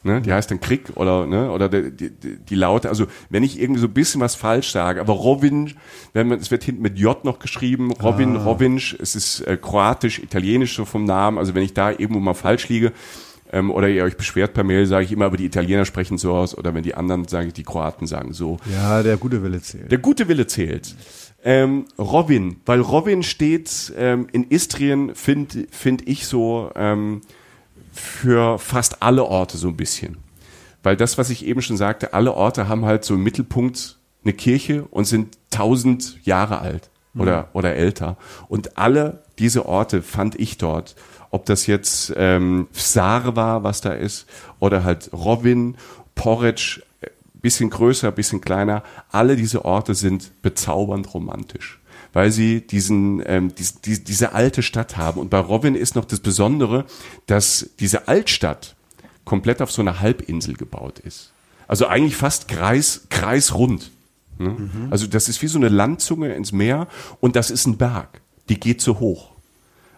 Ne, die heißt dann Krieg oder ne, oder die, die, die Laute. Also wenn ich irgendwie so ein bisschen was falsch sage, aber Rovin, wenn man, es wird hinten mit J noch geschrieben, Rovin, ah. Rovinj, es ist äh, kroatisch, italienisch so vom Namen. Also wenn ich da irgendwo mal falsch liege ähm, oder ihr euch beschwert per Mail, sage ich immer, aber die Italiener sprechen so aus oder wenn die anderen sage ich, die Kroaten sagen so. Ja, der gute Wille zählt. Der gute Wille zählt. Ähm, Robin, weil Robin steht ähm, in Istrien, finde find ich so. Ähm, für fast alle Orte so ein bisschen. Weil das, was ich eben schon sagte, alle Orte haben halt so im Mittelpunkt eine Kirche und sind tausend Jahre alt oder, mhm. oder älter. Und alle diese Orte fand ich dort. Ob das jetzt ähm, Saar war, was da ist, oder halt Robin, Porridge, bisschen größer, bisschen kleiner. Alle diese Orte sind bezaubernd romantisch weil sie diesen, ähm, die, die, diese alte Stadt haben. Und bei Robin ist noch das Besondere, dass diese Altstadt komplett auf so einer Halbinsel gebaut ist. Also eigentlich fast kreis, kreisrund. Ne? Mhm. Also das ist wie so eine Landzunge ins Meer und das ist ein Berg. Die geht so hoch.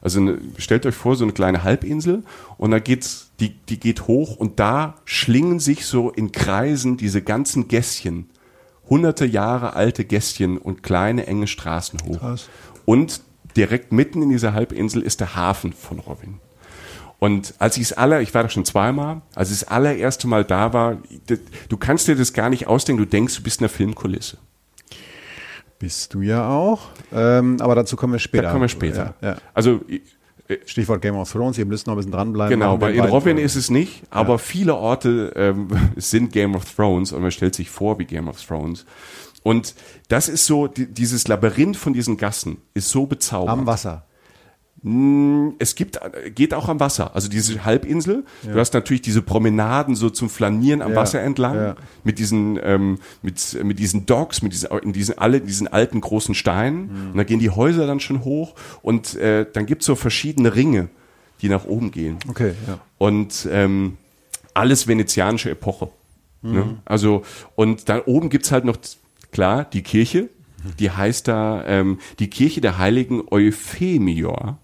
Also eine, stellt euch vor, so eine kleine Halbinsel und da geht's, die, die geht hoch und da schlingen sich so in Kreisen diese ganzen Gässchen hunderte Jahre alte Gästchen und kleine enge Straßen hoch. Krass. Und direkt mitten in dieser Halbinsel ist der Hafen von Robin. Und als ich es aller, ich war da schon zweimal, als ich das allererste Mal da war, du kannst dir das gar nicht ausdenken, du denkst, du bist in einer Filmkulisse. Bist du ja auch. Ähm, aber dazu kommen wir später. Da kommen wir später. Ja, ja. Also Stichwort Game of Thrones, ihr müsst noch ein bisschen dranbleiben. Genau, bei in Robin ist es nicht, aber ja. viele Orte ähm, sind Game of Thrones und man stellt sich vor wie Game of Thrones. Und das ist so, die, dieses Labyrinth von diesen Gassen ist so bezaubernd. Am Wasser. Hm, es gibt, geht auch am Wasser. Also diese Halbinsel. Ja. Du hast natürlich diese Promenaden so zum Flanieren am ja. Wasser entlang. Ja. Mit diesen, ähm, mit, mit diesen Docks, mit diesen, in diesen, alle, diesen alten großen Steinen. Mhm. Und da gehen die Häuser dann schon hoch. Und, äh, dann gibt's so verschiedene Ringe, die nach oben gehen. Okay, ja. Und, ähm, alles venezianische Epoche. Mhm. Ne? Also, und da oben gibt's halt noch, klar, die Kirche. Die heißt da, ähm, die Kirche der heiligen Euphemior.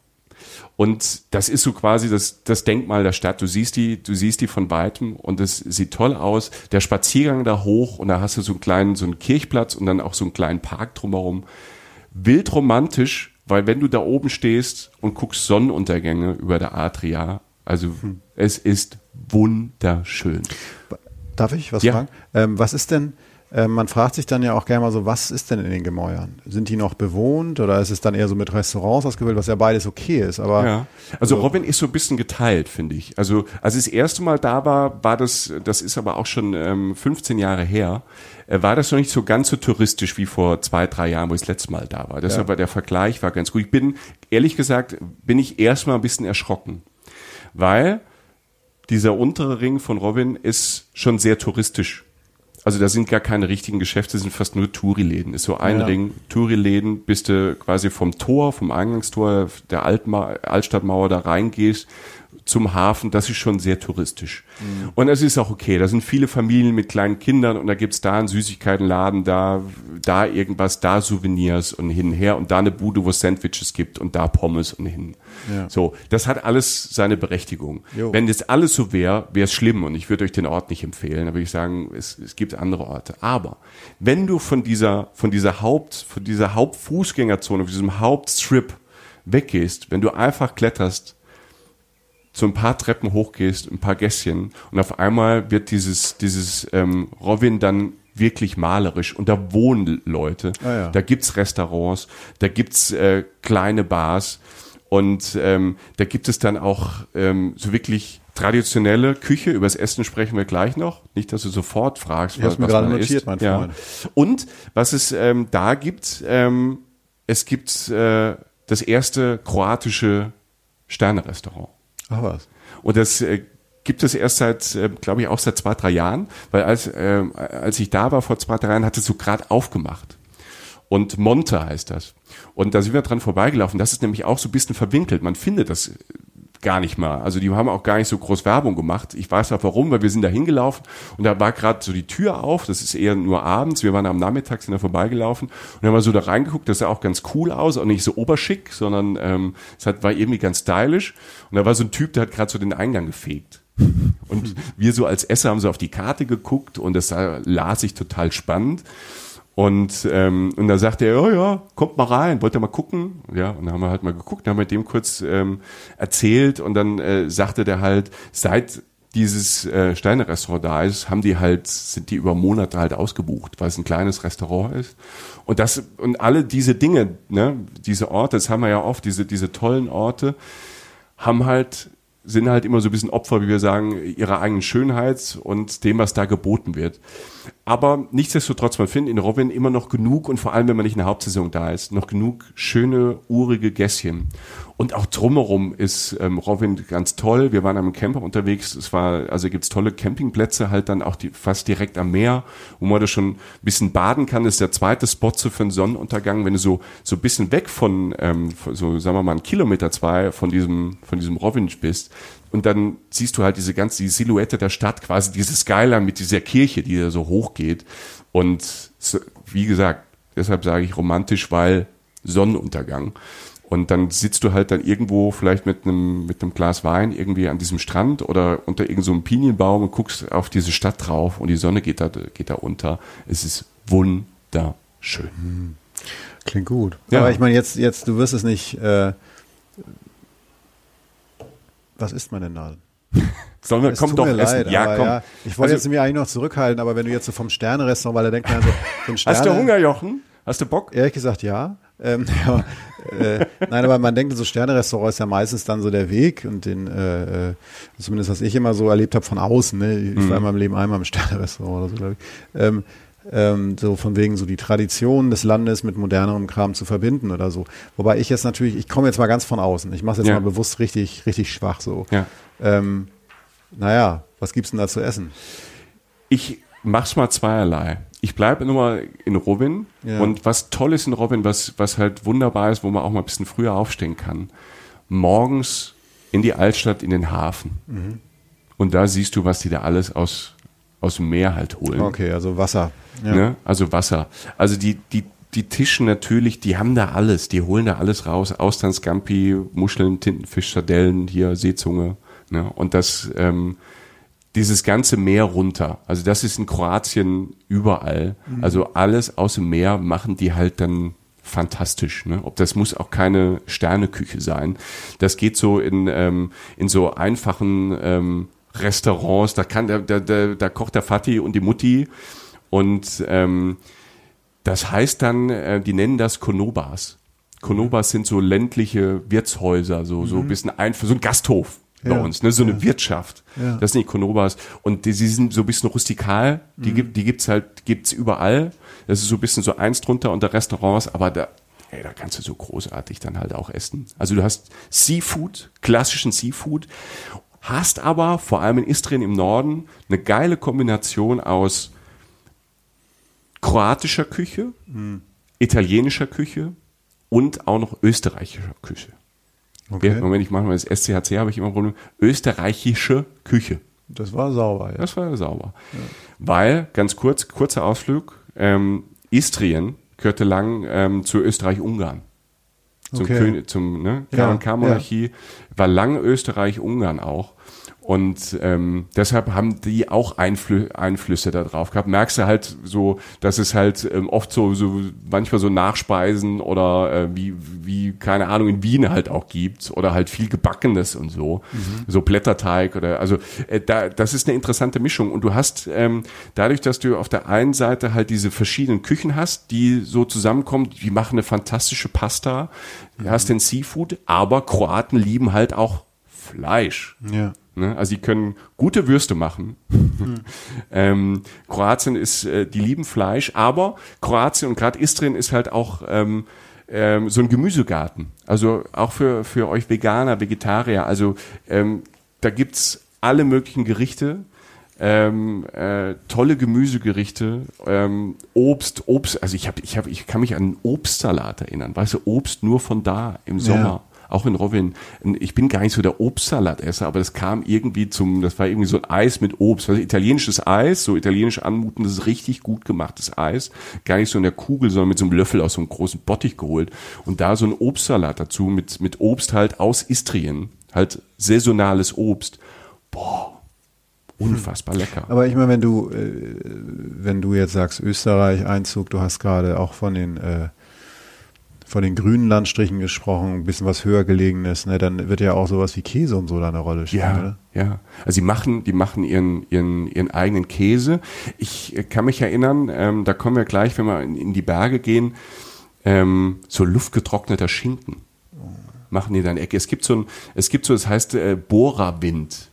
Und das ist so quasi das, das Denkmal der Stadt. Du siehst die, du siehst die von weitem und es sieht toll aus. Der Spaziergang da hoch und da hast du so einen kleinen, so einen Kirchplatz und dann auch so einen kleinen Park drumherum. Wild romantisch, weil wenn du da oben stehst und guckst Sonnenuntergänge über der Adria, also hm. es ist wunderschön. Darf ich was ja. fragen? Ähm, was ist denn, ähm, man fragt sich dann ja auch gerne mal so, was ist denn in den Gemäuern? Sind die noch bewohnt oder ist es dann eher so mit Restaurants ausgewählt, was ja beides okay ist? Aber ja. Also so Robin ist so ein bisschen geteilt, finde ich. Also als ich das erste Mal da war, war das, das ist aber auch schon ähm, 15 Jahre her, äh, war das noch nicht so ganz so touristisch wie vor zwei, drei Jahren, wo ich das letzte Mal da war. Deshalb ja. war der Vergleich war ganz gut. Ich bin, ehrlich gesagt, bin ich erstmal ein bisschen erschrocken, weil dieser untere Ring von Robin ist schon sehr touristisch also da sind gar keine richtigen Geschäfte, sind fast nur Touri-Läden. Ist so ein ja. Ring, Touri-Läden, bis du quasi vom Tor, vom Eingangstor der Altma Altstadtmauer da reingehst, zum Hafen, das ist schon sehr touristisch. Mhm. Und es ist auch okay. Da sind viele Familien mit kleinen Kindern und da gibt's da einen Süßigkeitenladen, da, da irgendwas, da Souvenirs und hin und her und da eine Bude, wo es Sandwiches gibt und da Pommes und hin. Ja. So, das hat alles seine Berechtigung. Jo. Wenn das alles so wäre, wäre es schlimm und ich würde euch den Ort nicht empfehlen. Da würde ich sagen, es, es gibt andere Orte. Aber wenn du von dieser, von dieser Haupt, von dieser Hauptfußgängerzone, von diesem Hauptstrip weggehst, wenn du einfach kletterst, so ein paar Treppen hochgehst, ein paar Gässchen und auf einmal wird dieses, dieses ähm, Robin dann wirklich malerisch und da wohnen Leute, ah, ja. da gibt's Restaurants, da gibt's äh, kleine Bars und ähm, da gibt es dann auch ähm, so wirklich traditionelle Küche. Übers Essen sprechen wir gleich noch. Nicht, dass du sofort fragst, ich was, was gerade notiert, isst. mein Freund. Ja. Und was es ähm, da gibt, ähm, es gibt äh, das erste kroatische Sternerestaurant. Ach was. Und das äh, gibt es erst seit, äh, glaube ich, auch seit zwei, drei Jahren, weil als, äh, als ich da war vor zwei, drei Jahren, hat es so gerade aufgemacht. Und Monte heißt das. Und da sind wir dran vorbeigelaufen. Das ist nämlich auch so ein bisschen verwinkelt. Man findet das gar nicht mal. Also die haben auch gar nicht so groß Werbung gemacht. Ich weiß auch warum, weil wir sind da hingelaufen und da war gerade so die Tür auf. Das ist eher nur abends. Wir waren am Nachmittag, sind da vorbeigelaufen und haben wir so da reingeguckt. Das sah auch ganz cool aus, auch nicht so oberschick, sondern ähm, es hat, war irgendwie ganz stylisch. Und da war so ein Typ, der hat gerade so den Eingang gefegt. Und wir so als Esser haben so auf die Karte geguckt und das las sich total spannend. Und, ähm, und da sagte er, oh ja, kommt mal rein, wollt ihr mal gucken? Ja, und dann haben wir halt mal geguckt, dann haben wir dem kurz ähm, erzählt und dann äh, sagte der halt, seit dieses äh, Sterne-Restaurant da ist, haben die halt, sind die über Monate halt ausgebucht, weil es ein kleines Restaurant ist. Und das, und alle diese Dinge, ne, diese Orte, das haben wir ja oft, diese, diese tollen Orte, haben halt sind halt immer so ein bisschen Opfer, wie wir sagen, ihrer eigenen Schönheit und dem, was da geboten wird. Aber nichtsdestotrotz, man findet in Robin immer noch genug und vor allem, wenn man nicht in der Hauptsaison da ist, noch genug schöne, urige Gässchen. Und auch drumherum ist ähm, Robin ganz toll. Wir waren am Camper unterwegs. Es war, also gibt's tolle Campingplätze, halt dann auch die, fast direkt am Meer, wo man da schon ein bisschen baden kann. Das ist der zweite Spot so für einen Sonnenuntergang. Wenn du so, so ein bisschen weg von, ähm, so sagen wir mal, einen Kilometer zwei von diesem, von diesem Robin bist, und dann siehst du halt diese ganze die Silhouette der Stadt, quasi diese Skyline mit dieser Kirche, die da so hoch geht. Und wie gesagt, deshalb sage ich romantisch, weil Sonnenuntergang. Und dann sitzt du halt dann irgendwo vielleicht mit einem, mit einem Glas Wein irgendwie an diesem Strand oder unter irgendeinem so Pinienbaum und guckst auf diese Stadt drauf und die Sonne geht da, geht da unter. Es ist wunderschön. Hm. Klingt gut. Ja. Aber ich meine, jetzt, jetzt, du wirst es nicht, äh, was isst man denn da? Sollen wir, komm doch essen. Leid, ja, komm. Ja, ich wollte also, jetzt mich eigentlich noch zurückhalten, aber wenn du jetzt so vom Sterne-Restaurant, weil er denkt, also, so Sterne, Hast du Hunger, Jochen? Hast du Bock? Ehrlich gesagt, ja. Ähm, ja äh, nein, aber man denkt, so Sterne-Restaurant ist ja meistens dann so der Weg und den, äh, äh zumindest was ich immer so erlebt habe von außen. Ne? Ich mhm. war in meinem Leben einmal im Sterne-Restaurant oder so, glaube ich. Ähm, ähm, so von wegen so die Tradition des Landes mit modernerem Kram zu verbinden oder so. Wobei ich jetzt natürlich, ich komme jetzt mal ganz von außen. Ich mache es jetzt ja. mal bewusst richtig, richtig schwach so. Ja. Ähm, naja, was gibt's denn da zu essen? Ich mach's mal zweierlei. Ich bleibe nur mal in Robin ja. und was toll ist in Robin, was, was halt wunderbar ist, wo man auch mal ein bisschen früher aufstehen kann. Morgens in die Altstadt, in den Hafen. Mhm. Und da siehst du, was die da alles aus aus dem Meer halt holen. Okay, also Wasser. Ja. Ne? Also Wasser. Also die, die, die Tischen natürlich, die haben da alles, die holen da alles raus. Austern, Scampi, Muscheln, Tintenfisch, Sardellen, hier Seezunge. Ne? Und das, ähm, dieses ganze Meer runter. Also das ist in Kroatien überall. Mhm. Also alles aus dem Meer machen die halt dann fantastisch. Ne? Ob das muss auch keine Sterneküche sein. Das geht so in, ähm, in so einfachen ähm, Restaurants, da kann der, der, der, da kocht der Vati und die Mutti und ähm, das heißt dann, äh, die nennen das Konobas. Konobas sind so ländliche Wirtshäuser, so, mhm. so ein bisschen ein, so ein Gasthof bei ja, uns, ne? so eine ja. Wirtschaft. Ja. Das sind die Konobas. Und die, die sind so ein bisschen rustikal, die, mhm. gibt, die gibt's halt, gibt's überall. Das ist so ein bisschen so eins drunter unter Restaurants, aber da, ey, da kannst du so großartig dann halt auch essen. Also du hast Seafood, klassischen Seafood hast aber vor allem in Istrien im Norden eine geile Kombination aus kroatischer Küche, mhm. italienischer Küche und auch noch österreichischer Küche. Okay. Moment, ich mache mal das SCHC, habe ich immer ein Problem. Österreichische Küche. Das war sauber, ja. Das war sauber. Ja. Weil, ganz kurz, kurzer Ausflug, ähm, Istrien gehörte lang ähm, zu Österreich-Ungarn. Zum, okay. König, zum ne, K&K-Monarchie, ja. war lange Österreich-Ungarn auch. Und ähm, deshalb haben die auch Einflü Einflüsse da drauf gehabt. Merkst du halt so, dass es halt ähm, oft so, so manchmal so Nachspeisen oder äh, wie, wie, keine Ahnung, in Wien halt auch gibt oder halt viel Gebackenes und so. Mhm. So Blätterteig oder also äh, da, das ist eine interessante Mischung. Und du hast ähm, dadurch, dass du auf der einen Seite halt diese verschiedenen Küchen hast, die so zusammenkommen, die machen eine fantastische Pasta, mhm. du hast den Seafood, aber Kroaten lieben halt auch Fleisch. Ja. Ne? Also die können gute Würste machen. Mhm. ähm, Kroatien ist, äh, die lieben Fleisch, aber Kroatien und gerade Istrien ist halt auch ähm, ähm, so ein Gemüsegarten. Also auch für, für euch Veganer, Vegetarier. Also ähm, da gibt's alle möglichen Gerichte. Ähm, äh, tolle Gemüsegerichte, ähm, Obst, Obst, also ich habe, ich habe, ich kann mich an einen Obstsalat erinnern, weißt du, Obst nur von da im Sommer. Auch in Rovin. Ich bin gar nicht so der Obstsalatesser, aber das kam irgendwie zum, das war irgendwie so ein Eis mit Obst, also italienisches Eis, so italienisch anmutendes, richtig gut gemachtes Eis, gar nicht so in der Kugel, sondern mit so einem Löffel aus so einem großen Bottich geholt und da so ein Obstsalat dazu mit mit Obst halt aus Istrien, halt saisonales Obst. Boah, unfassbar lecker. Aber ich meine, wenn du, äh, wenn du jetzt sagst, Österreich, Einzug, du hast gerade auch von den, äh, von den grünen Landstrichen gesprochen, ein bisschen was höher gelegenes, ne, dann wird ja auch sowas wie Käse und so da eine Rolle spielen, Ja, oder? ja. Also sie machen, die machen ihren, ihren, ihren eigenen Käse. Ich äh, kann mich erinnern, ähm, da kommen wir gleich, wenn wir in, in die Berge gehen, ähm, so luftgetrockneter Schinken machen die dann Ecke. Es gibt so ein, es gibt so, das heißt äh, Bohrawind,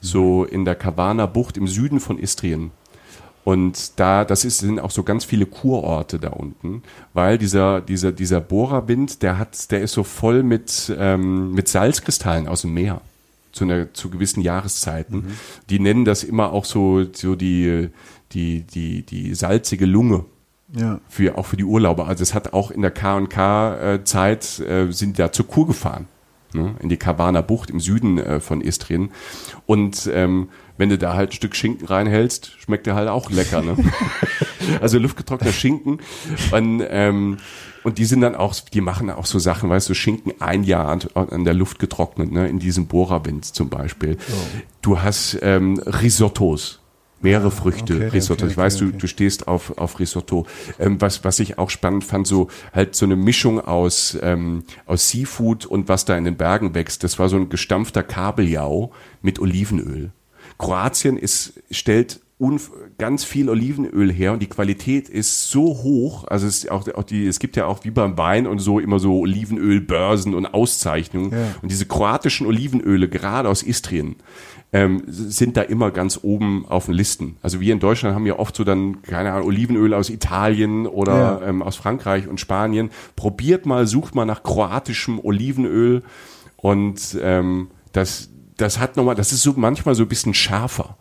so in der Kavanna Bucht im Süden von Istrien. Und da, das ist, sind auch so ganz viele Kurorte da unten, weil dieser, dieser, dieser Bohrawind, der hat, der ist so voll mit, ähm, mit Salzkristallen aus dem Meer. Zu einer, zu gewissen Jahreszeiten. Die nennen das immer auch so, so die, die, die, die salzige Lunge Ja. für auch für die Urlauber. Also es hat auch in der K&K Zeit äh, sind da zur Kur gefahren. Ne, in die Kavanna Bucht im Süden äh, von Istrien. Und ähm, wenn du da halt ein Stück Schinken reinhältst, schmeckt der halt auch lecker. Ne? also luftgetrockneter Schinken. Und, ähm, und die sind dann auch, die machen auch so Sachen, weißt du, Schinken ein Jahr an, an der Luft getrocknet, ne, in diesem Bohrawind zum Beispiel. Du hast ähm, Risottos. Mehrere Früchte, okay, Risotto. okay, ich weiß, okay, du, du stehst auf, auf Risotto. Ähm, was, was ich auch spannend fand, so halt so eine Mischung aus, ähm, aus Seafood und was da in den Bergen wächst. Das war so ein gestampfter Kabeljau mit Olivenöl. Kroatien ist, stellt ganz viel Olivenöl her und die Qualität ist so hoch, also es, ist auch, auch die, es gibt ja auch wie beim Wein und so immer so Olivenölbörsen und Auszeichnungen Ja. und diese kroatischen Olivenöle, gerade aus Istrien, ähm, sind da immer ganz oben auf den Listen. Also wir in Deutschland haben ja oft so dann, keine Ahnung, Olivenöl aus Italien oder Ja. ähm, aus Frankreich und Spanien. Probiert mal, sucht mal nach kroatischem Olivenöl und ähm, das, das hat nochmal, das ist so manchmal so ein bisschen schärfer.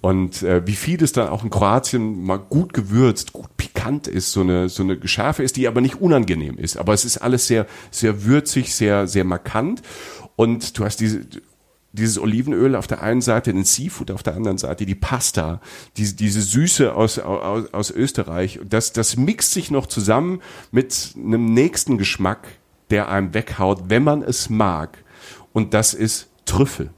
Und äh, wie viel es dann auch in Kroatien mal gut gewürzt, gut pikant ist, so eine so eine Schärfe ist, die aber nicht unangenehm ist. Aber es ist alles sehr sehr würzig, sehr sehr markant. Und du hast diese dieses Olivenöl auf der einen Seite, den Seafood auf der anderen Seite, die Pasta, diese, diese Süße aus, aus, aus Österreich. Das, das mixt sich noch zusammen mit einem nächsten Geschmack, der einem weghaut, wenn man es mag. Und das ist Trüffel.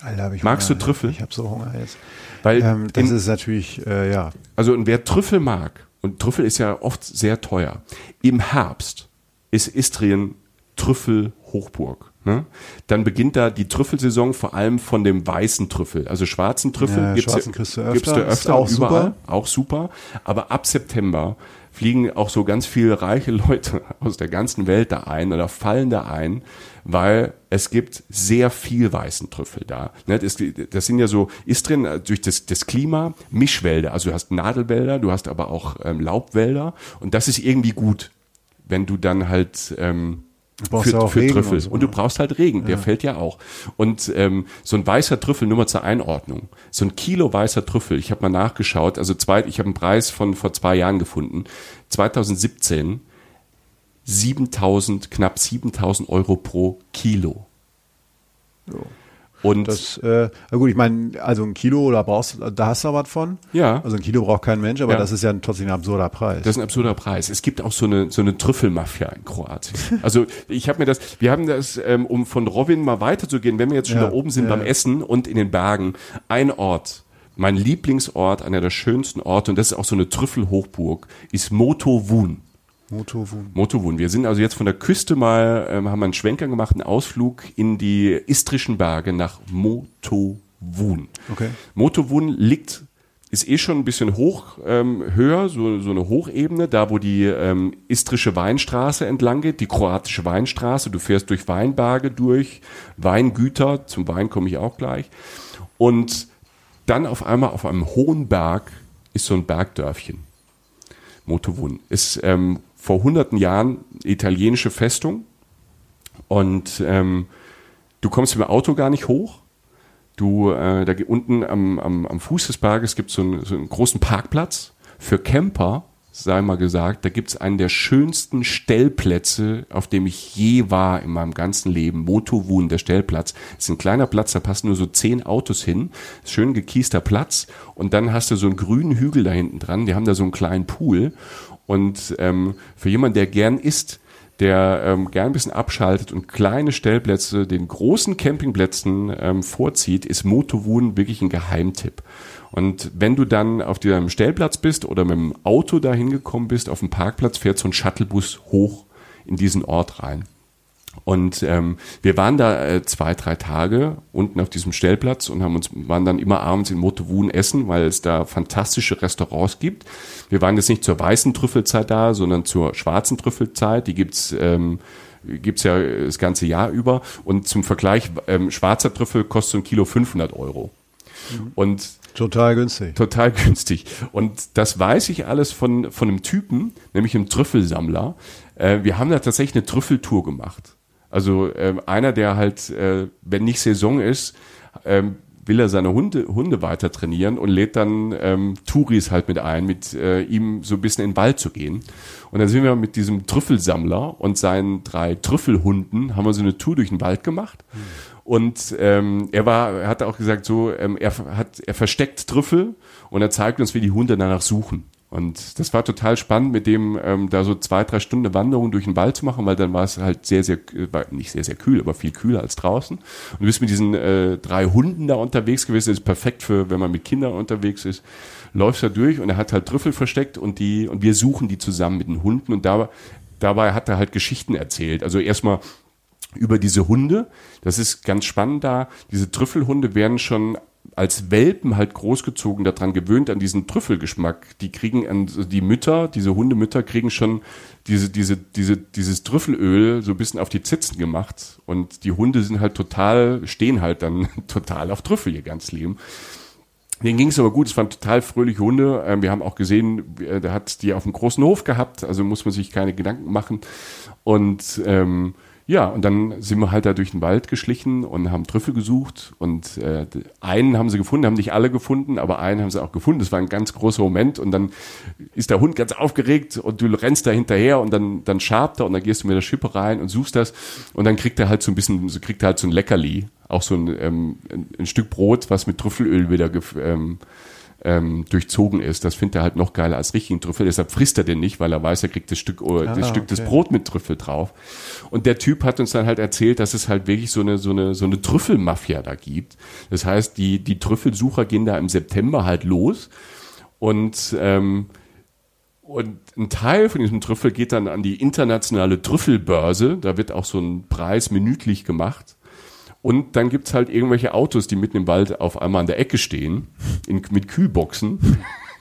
Alter, hab ich Magst Hunger, du Trüffel? Ich habe so Hunger jetzt. Weil Ähm, das in- ist natürlich, äh, ja. Also und wer Trüffel mag, und Trüffel ist ja oft sehr teuer, im Herbst ist Istrien Trüffel Hochburg. Ne? Dann beginnt da die Trüffelsaison vor allem von dem weißen Trüffel. Also schwarzen Trüffel Ja, gibt's schwarzen du öfter. gibt's da Ist öfter auch überall. super. Auch super. Aber ab September fliegen auch so ganz viele reiche Leute aus der ganzen Welt da ein oder fallen da ein, weil es gibt sehr viel weißen Trüffel da. Ne, Das, sind ja so, Istrien äh, durch das, das Klima Mischwälder. Also du hast Nadelwälder, du hast aber auch ähm, Laubwälder und das ist irgendwie gut, wenn du dann halt ähm, Du für, ja für Regen Trüffel. und so, und du ne? brauchst halt Regen, der fällt ja auch. Und ähm, so ein weißer Trüffel, nur mal zur Einordnung. So ein Kilo weißer Trüffel, ich habe mal nachgeschaut, also zwei, ich habe einen Preis von vor zwei Jahren gefunden. 2017 7000, knapp 7000 Euro pro Kilo. Und Das, äh, na gut, ich meine, also ein Kilo, da brauchst da hast du was von. Ja. Also ein Kilo braucht kein Mensch, aber Ja. das ist ja trotzdem ein absurder Preis. Das ist ein absurder Preis. Es gibt auch so eine so eine Trüffelmafia in Kroatien. Also ich habe mir das, wir haben das, ähm, um von Robin mal weiterzugehen, wenn wir jetzt schon Ja, da oben sind ja. beim Essen und in den Bergen, ein Ort, mein Lieblingsort, einer der schönsten Orte und das ist auch so eine Trüffelhochburg, ist Motovun. Motovun. Motovun. Wir sind also jetzt von der Küste mal, ähm, haben einen Schwenker gemacht, einen Ausflug in die istrischen Berge nach Motovun. Okay. Motovun liegt, ist eh schon ein bisschen hoch, ähm, höher, so, so eine Hochebene, da wo die ähm, istrische Weinstraße entlang geht, die kroatische Weinstraße. Du fährst durch Weinberge durch, Weingüter, zum Wein komme ich auch gleich. Und dann auf einmal auf einem hohen Berg ist so ein Bergdörfchen. Motovun. Ist ähm, vor hunderten Jahren italienische Festung und ähm, du kommst mit dem Auto gar nicht hoch. Du, äh, da unten am, am, am Fuß des Berges gibt so es so einen großen Parkplatz. Für Camper sei mal gesagt, da gibt's einen der schönsten Stellplätze, auf dem ich je war in meinem ganzen Leben. Motowun, der Stellplatz. Ist ein kleiner Platz, da passen nur so zehn Autos hin. Schön gekiester Platz. Und dann hast du so einen grünen Hügel da hinten dran. Die haben da so einen kleinen Pool. Und ähm, für jemanden, der gern isst, der ähm, gern ein bisschen abschaltet und kleine Stellplätze den großen Campingplätzen ähm, vorzieht, ist Motowun wirklich ein Geheimtipp. Und wenn du dann auf deinem Stellplatz bist oder mit dem Auto dahin gekommen bist, auf dem Parkplatz, fährt so ein Shuttlebus hoch in diesen Ort rein. Und ähm, wir waren da äh, zwei, drei Tage unten auf diesem Stellplatz und haben uns waren dann immer abends in Motowun essen, weil es da fantastische Restaurants gibt. Wir waren jetzt nicht zur weißen Trüffelzeit da, sondern zur schwarzen Trüffelzeit. Die gibt's ähm, gibt's ja das ganze Jahr über. Und zum Vergleich, ähm, schwarzer Trüffel kostet so ein Kilo 500 Euro. Mhm. Und Total günstig. Total günstig. Und das weiß ich alles von, von einem Typen, nämlich einem Trüffelsammler. Äh, wir haben da tatsächlich eine Trüffeltour gemacht. Also äh, einer, der halt, äh, wenn nicht Saison ist, ähm, will er seine Hunde, Hunde weiter trainieren und lädt dann ähm, Touris halt mit ein, mit äh, ihm so ein bisschen in den Wald zu gehen. Und dann sind wir mit diesem Trüffelsammler und seinen drei Trüffelhunden, haben wir so eine Tour durch den Wald gemacht. Mhm. Und ähm, er war, er hat auch gesagt, so, ähm, er hat, er versteckt Trüffel und er zeigt uns, wie die Hunde danach suchen. Und das war total spannend, mit dem ähm, da so zwei, drei Stunden Wanderung durch den Wald zu machen, weil dann war es halt sehr, sehr, war nicht sehr, sehr kühl, aber viel kühler als draußen. Und du bist mit diesen äh, drei Hunden da unterwegs gewesen. Das ist perfekt für, wenn man mit Kindern unterwegs ist. Läufst da durch und er hat halt Trüffel versteckt und die, und wir suchen die zusammen mit den Hunden und da, dabei hat er halt Geschichten erzählt. Also erstmal über diese Hunde. Das ist ganz spannend da. Diese Trüffelhunde werden schon als Welpen halt großgezogen, daran gewöhnt an diesen Trüffelgeschmack. Die kriegen die Mütter, diese Hundemütter kriegen schon diese, diese, diese, dieses Trüffelöl so ein bisschen auf die Zitzen gemacht. Und die Hunde sind halt total, stehen halt dann total auf Trüffel ihr ganzes Leben. Denen ging es aber gut, es waren total fröhliche Hunde. Ähm, wir haben auch gesehen, der hat die auf einem großen Hof gehabt, also muss man sich keine Gedanken machen. Und ähm, ja, und dann sind wir halt da durch den Wald geschlichen und haben Trüffel gesucht. Und äh, einen haben sie gefunden, haben nicht alle gefunden, aber einen haben sie auch gefunden. Das war ein ganz großer Moment. Und dann ist der Hund ganz aufgeregt und du rennst da hinterher und dann, dann schabt er und dann gehst du mit der Schippe rein und suchst das. Und dann kriegt er halt so ein bisschen, so kriegt er halt so ein Leckerli. Auch so ein, ähm, ein Stück Brot, was mit Trüffelöl wieder ähm, ähm, durchzogen ist. Das findet er halt noch geiler als richtigen Trüffel. Deshalb frisst er den nicht, weil er weiß, er kriegt das Stück, oh, ah, das Stück okay. des Brot mit Trüffel drauf. Und der Typ hat uns dann halt erzählt, dass es halt wirklich so eine, so eine, so eine Trüffelmafia da gibt. Das heißt, die, die Trüffelsucher gehen da im September halt los und, ähm, und ein Teil von diesem Trüffel geht dann an die internationale Trüffelbörse. Da wird auch so ein Preis minütlich gemacht. Und dann gibt's halt irgendwelche Autos, die mitten im Wald auf einmal an der Ecke stehen, in, mit Kühlboxen,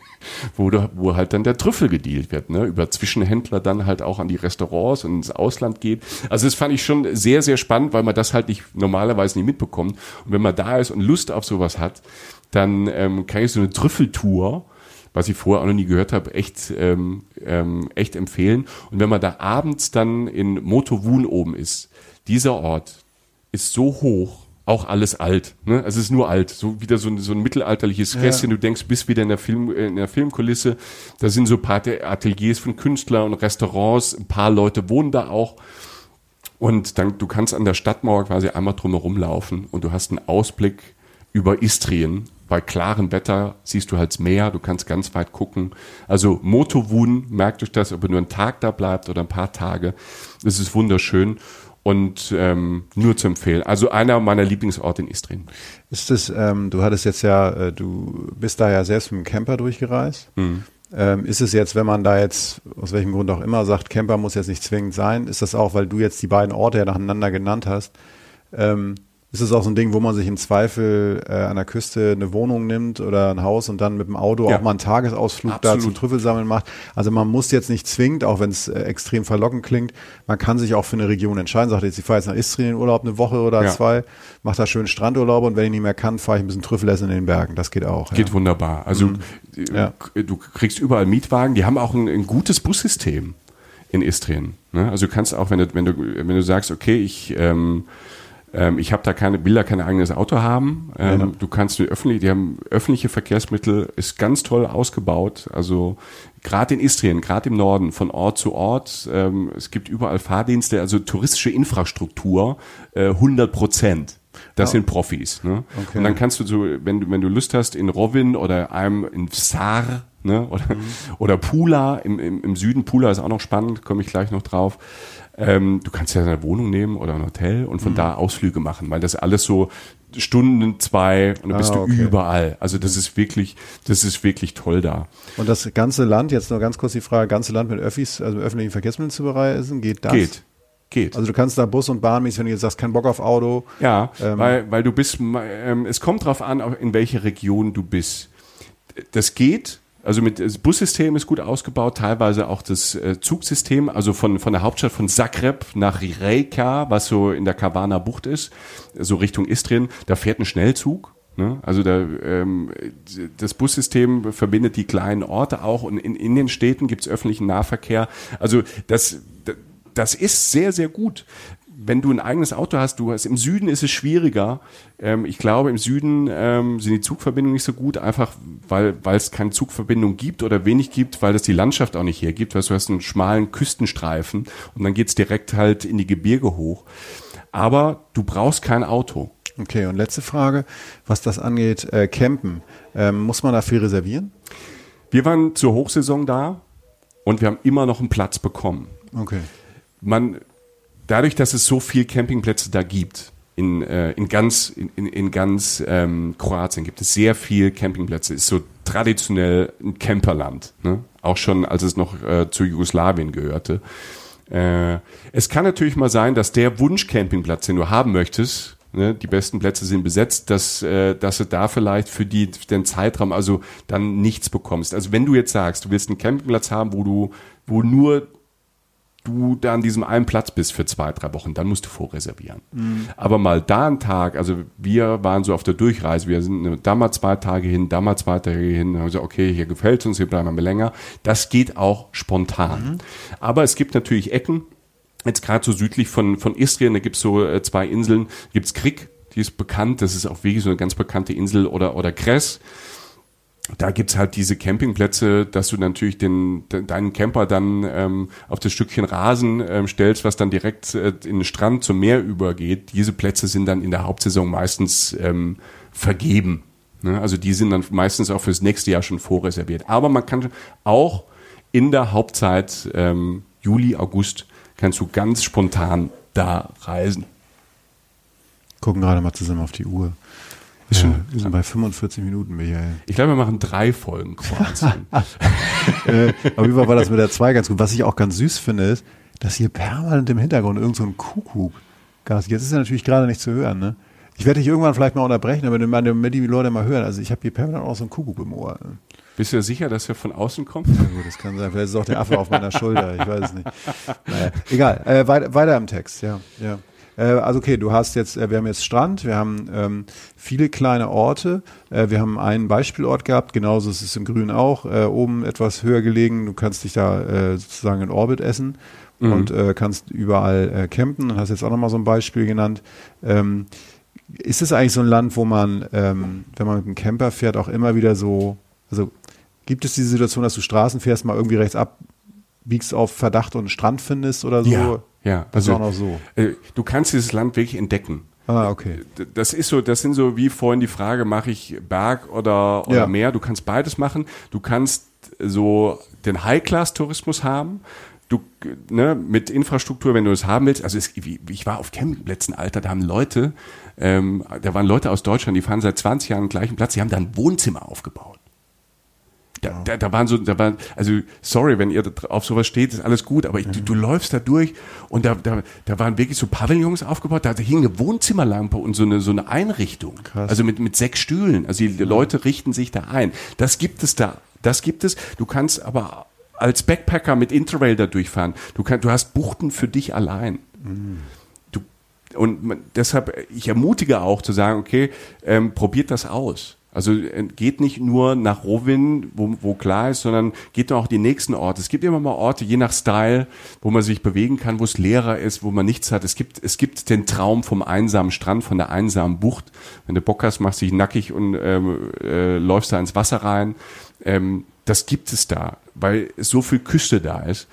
wo, da, wo halt dann der Trüffel gedealt wird, ne? über Zwischenhändler dann halt auch an die Restaurants und ins Ausland geht. Also das fand ich schon sehr, sehr spannend, weil man das halt nicht normalerweise nicht mitbekommt. Und wenn man da ist und Lust auf sowas hat, dann ähm, kann ich so eine Trüffeltour was ich vorher auch noch nie gehört habe, echt, ähm, ähm, echt empfehlen. Und wenn man da abends dann in Motowun oben ist, dieser Ort, ist so hoch, auch alles alt. Ne? Also es ist nur alt, so wieder so ein, so ein mittelalterliches Kästchen. Ja. Du denkst, bist wieder in der Film, äh, in der Filmkulisse. Da sind so ein paar Ateliers von Künstlern und Restaurants. Ein paar Leute wohnen da auch. Und dann, du kannst an der Stadtmauer quasi einmal drumherum laufen und du hast einen Ausblick über Istrien. Bei klarem Wetter siehst du halt das Meer, du kannst ganz weit gucken. Also Motowun, merkt euch das, ob ihr nur einen Tag da bleibt oder ein paar Tage. Es ist wunderschön und ähm, nur zu empfehlen. Also einer meiner Lieblingsorte in Istrien. Ist es, ähm, du hattest jetzt ja, äh, du bist da ja selbst mit dem Camper durchgereist. Mhm. Ähm, ist es jetzt, wenn man da jetzt, aus welchem Grund auch immer, sagt, Camper muss jetzt nicht zwingend sein, ist das auch, weil du jetzt die beiden Orte ja nacheinander genannt hast, ähm, ist es auch so ein Ding, wo man sich im Zweifel äh, an der Küste eine Wohnung nimmt oder ein Haus und dann mit dem Auto ja. auch mal einen Tagesausflug Absolut. da zum Trüffelsammeln macht. Also man muss jetzt nicht zwingend, auch wenn es äh, extrem verlockend klingt, man kann sich auch für eine Region entscheiden. Sagt jetzt, ich fahre jetzt nach Istrien in Urlaub eine Woche oder ja. zwei, mache da schön Strandurlaub und wenn ich nicht mehr kann, fahre ich ein bisschen Trüffelessen in den Bergen. Das geht auch. Geht ja. wunderbar. Also mhm. Äh, du kriegst überall Mietwagen, die haben auch ein, ein gutes Bussystem in Istrien. Ne? Also du kannst auch, wenn du, wenn du, wenn du sagst, okay, ich ähm, Ähm, ich habe da keine, da kein eigenes Auto haben. Ähm, Ja. Du kannst die öffentlich, die haben öffentliche Verkehrsmittel, ist ganz toll ausgebaut. Also gerade in Istrien, gerade im Norden, von Ort zu Ort. Ähm, es gibt überall Fahrdienste, also touristische Infrastruktur, äh, 100 Prozent. Das sind Profis. Ne? Okay. Und dann kannst du so, wenn du, wenn du Lust hast, in Rovin oder einem in Sar ne? oder, oder Pula, im, im, im Süden, Pula ist auch noch spannend, komme ich gleich noch drauf. Ähm, du kannst ja eine Wohnung nehmen oder ein Hotel und von da Ausflüge machen, weil das alles so Stunden, zwei und dann Ah, bist du okay. überall. Also das ist wirklich, das ist wirklich toll da. Und das ganze Land, jetzt nur ganz kurz die Frage, ganze Land mit Öffis, also mit öffentlichen Verkehrsmitteln zu bereisen, geht das? Geht. Geht. Also du kannst da Bus und Bahn mäßig, wenn du jetzt sagst, kein Bock auf Auto. Ja, Ähm, weil, weil du bist, ähm, es kommt drauf an, in welche Region du bist. Das geht. Also mit das Bussystem ist gut ausgebaut, teilweise auch das äh, Zugsystem, also von, von der Hauptstadt von Zagreb nach Rijeka, was so in der Kavana Bucht ist, so Richtung Istrien, da fährt ein Schnellzug. Ne? Also da, ähm, das Bussystem verbindet die kleinen Orte auch und in, in den Städten gibt es öffentlichen Nahverkehr. Also das, das ist sehr, sehr gut. Wenn du ein eigenes Auto hast, du hast im Süden ist es schwieriger. Ähm, ich glaube, im Süden ähm, sind die Zugverbindungen nicht so gut, einfach weil weil es keine Zugverbindung gibt oder wenig gibt, weil das die Landschaft auch nicht hergibt. Weil du hast einen schmalen Küstenstreifen und dann geht's direkt halt in die Gebirge hoch. Aber du brauchst kein Auto. Okay, und letzte Frage, was das angeht, äh, Campen, ähm, muss man dafür reservieren? Wir waren zur Hochsaison da und wir haben immer noch einen Platz bekommen. Okay. man dadurch, dass es so viel Campingplätze da gibt, in, äh, in ganz, in, in- ganz ähm, Kroatien gibt es sehr viel Campingplätze. Ist so traditionell ein Camperland. Ne? Auch schon, als es noch äh, zu Jugoslawien gehörte. Äh, es kann natürlich mal sein, dass der Wunsch-Campingplatz, den du haben möchtest, ne, die besten Plätze sind besetzt, dass, äh, dass du da vielleicht für die, für den Zeitraum also dann nichts bekommst. Also wenn du jetzt sagst, du willst einen Campingplatz haben, wo du, wo nur du da an diesem einen Platz bist für zwei, drei Wochen, dann musst du vorreservieren. Aber mal da einen Tag, also wir waren so auf der Durchreise, wir sind da mal zwei Tage hin, da mal zwei Tage hin, haben wir gesagt, okay, hier gefällt uns, hier bleiben wir mal länger. Das geht auch spontan. Aber es gibt natürlich Ecken, jetzt gerade so südlich von, von Istrien, da gibt's so äh, zwei Inseln, gibt's Krik, die ist bekannt, das ist auch wirklich so eine ganz bekannte Insel, oder, oder Kres da gibt's halt diese Campingplätze, dass du natürlich den, de, deinen Camper dann ähm, auf das Stückchen Rasen ähm, stellst, was dann direkt äh, in den Strand zum Meer übergeht. Diese Plätze sind dann in der Hauptsaison meistens ähm, vergeben. Ne? Also die sind dann meistens auch fürs nächste Jahr schon vorreserviert. Aber man kann auch in der Hauptzeit, ähm, Juli, August, kannst du ganz spontan da reisen. Gucken gerade mal zusammen auf die Uhr. Ist Ja, schon- wir sind bei 45 Minuten, Michael. Ich glaube, wir machen drei Folgen Kroatien. äh, auf jeden Fall war das mit der 2 ganz gut. Was ich auch ganz süß finde, ist, dass hier permanent im Hintergrund irgend so ein Kuckuck Gas. Jetzt ist er natürlich gerade nicht zu hören, ne? Ich werde dich irgendwann vielleicht mal unterbrechen, du mal- damit die Leute mal hören. Also ich habe hier permanent auch so einen Kuckuck im Ohr. Bist du sicher, dass er von außen kommt? Na gut, das kann sein. Vielleicht ist es auch der Affe auf meiner Schulter. Ich weiß es nicht. Naja, egal. Äh, weiter, weiter im Text, ja. ja. Äh, also okay, du hast jetzt, äh, wir haben jetzt Strand, wir haben ähm, viele kleine Orte, äh, wir haben einen Beispielort gehabt, genauso ist es im Grün auch, äh, oben etwas höher gelegen, du kannst dich da äh, sozusagen in Orbit essen und äh, kannst überall campen und hast jetzt auch nochmal so ein Beispiel genannt. Ähm, ist es eigentlich so ein Land, wo man, ähm, wenn man mit einem Camper fährt, auch immer wieder so, also gibt es diese Situation, dass du Straßen fährst, mal irgendwie rechts ab, biegst auf Verdacht und einen Strand findest oder so? Ja, ja. Das ist Also, auch noch so. äh, du kannst dieses Land wirklich entdecken. Ah, okay. D- Das ist so, das sind so wie vorhin die Frage, mache ich Berg oder, oder Ja. Meer? Du kannst beides machen. Du kannst so den High-Class-Tourismus haben. Du, ne, mit Infrastruktur, wenn du es haben willst. Also es, ich war auf Campingplätzen, Alter, da haben Leute, ähm, da waren Leute aus Deutschland, die fahren seit 20 Jahren am gleichen Platz, die haben da ein Wohnzimmer aufgebaut. Da, da, da waren so, da waren, also sorry, wenn ihr auf sowas steht, ist alles gut, aber ich, du, du läufst da durch und da, da, da waren wirklich so Pavillons aufgebaut, da, hing eine Wohnzimmerlampe und so eine, so eine Einrichtung. Krass. Also mit, mit sechs Stühlen. Also die Leute richten sich da ein. Das gibt es da. Das gibt es. Du kannst aber als Backpacker mit Interrail da durchfahren. Du, kann, du hast Buchten für dich allein. Du, und man, deshalb, ich ermutige auch zu sagen, okay, ähm, probiert das aus. Also äh, geht nicht nur nach Rovin, wo, wo klar ist, sondern geht auch die nächsten Orte. Es gibt immer mal Orte, je nach Style, wo man sich bewegen kann, wo es leerer ist, wo man nichts hat. Es gibt, es gibt den Traum vom einsamen Strand, von der einsamen Bucht. Wenn du Bock hast, machst dich nackig und ähm, äh, läufst da ins Wasser rein. Ähm, das gibt es da, weil so viel Küste da ist.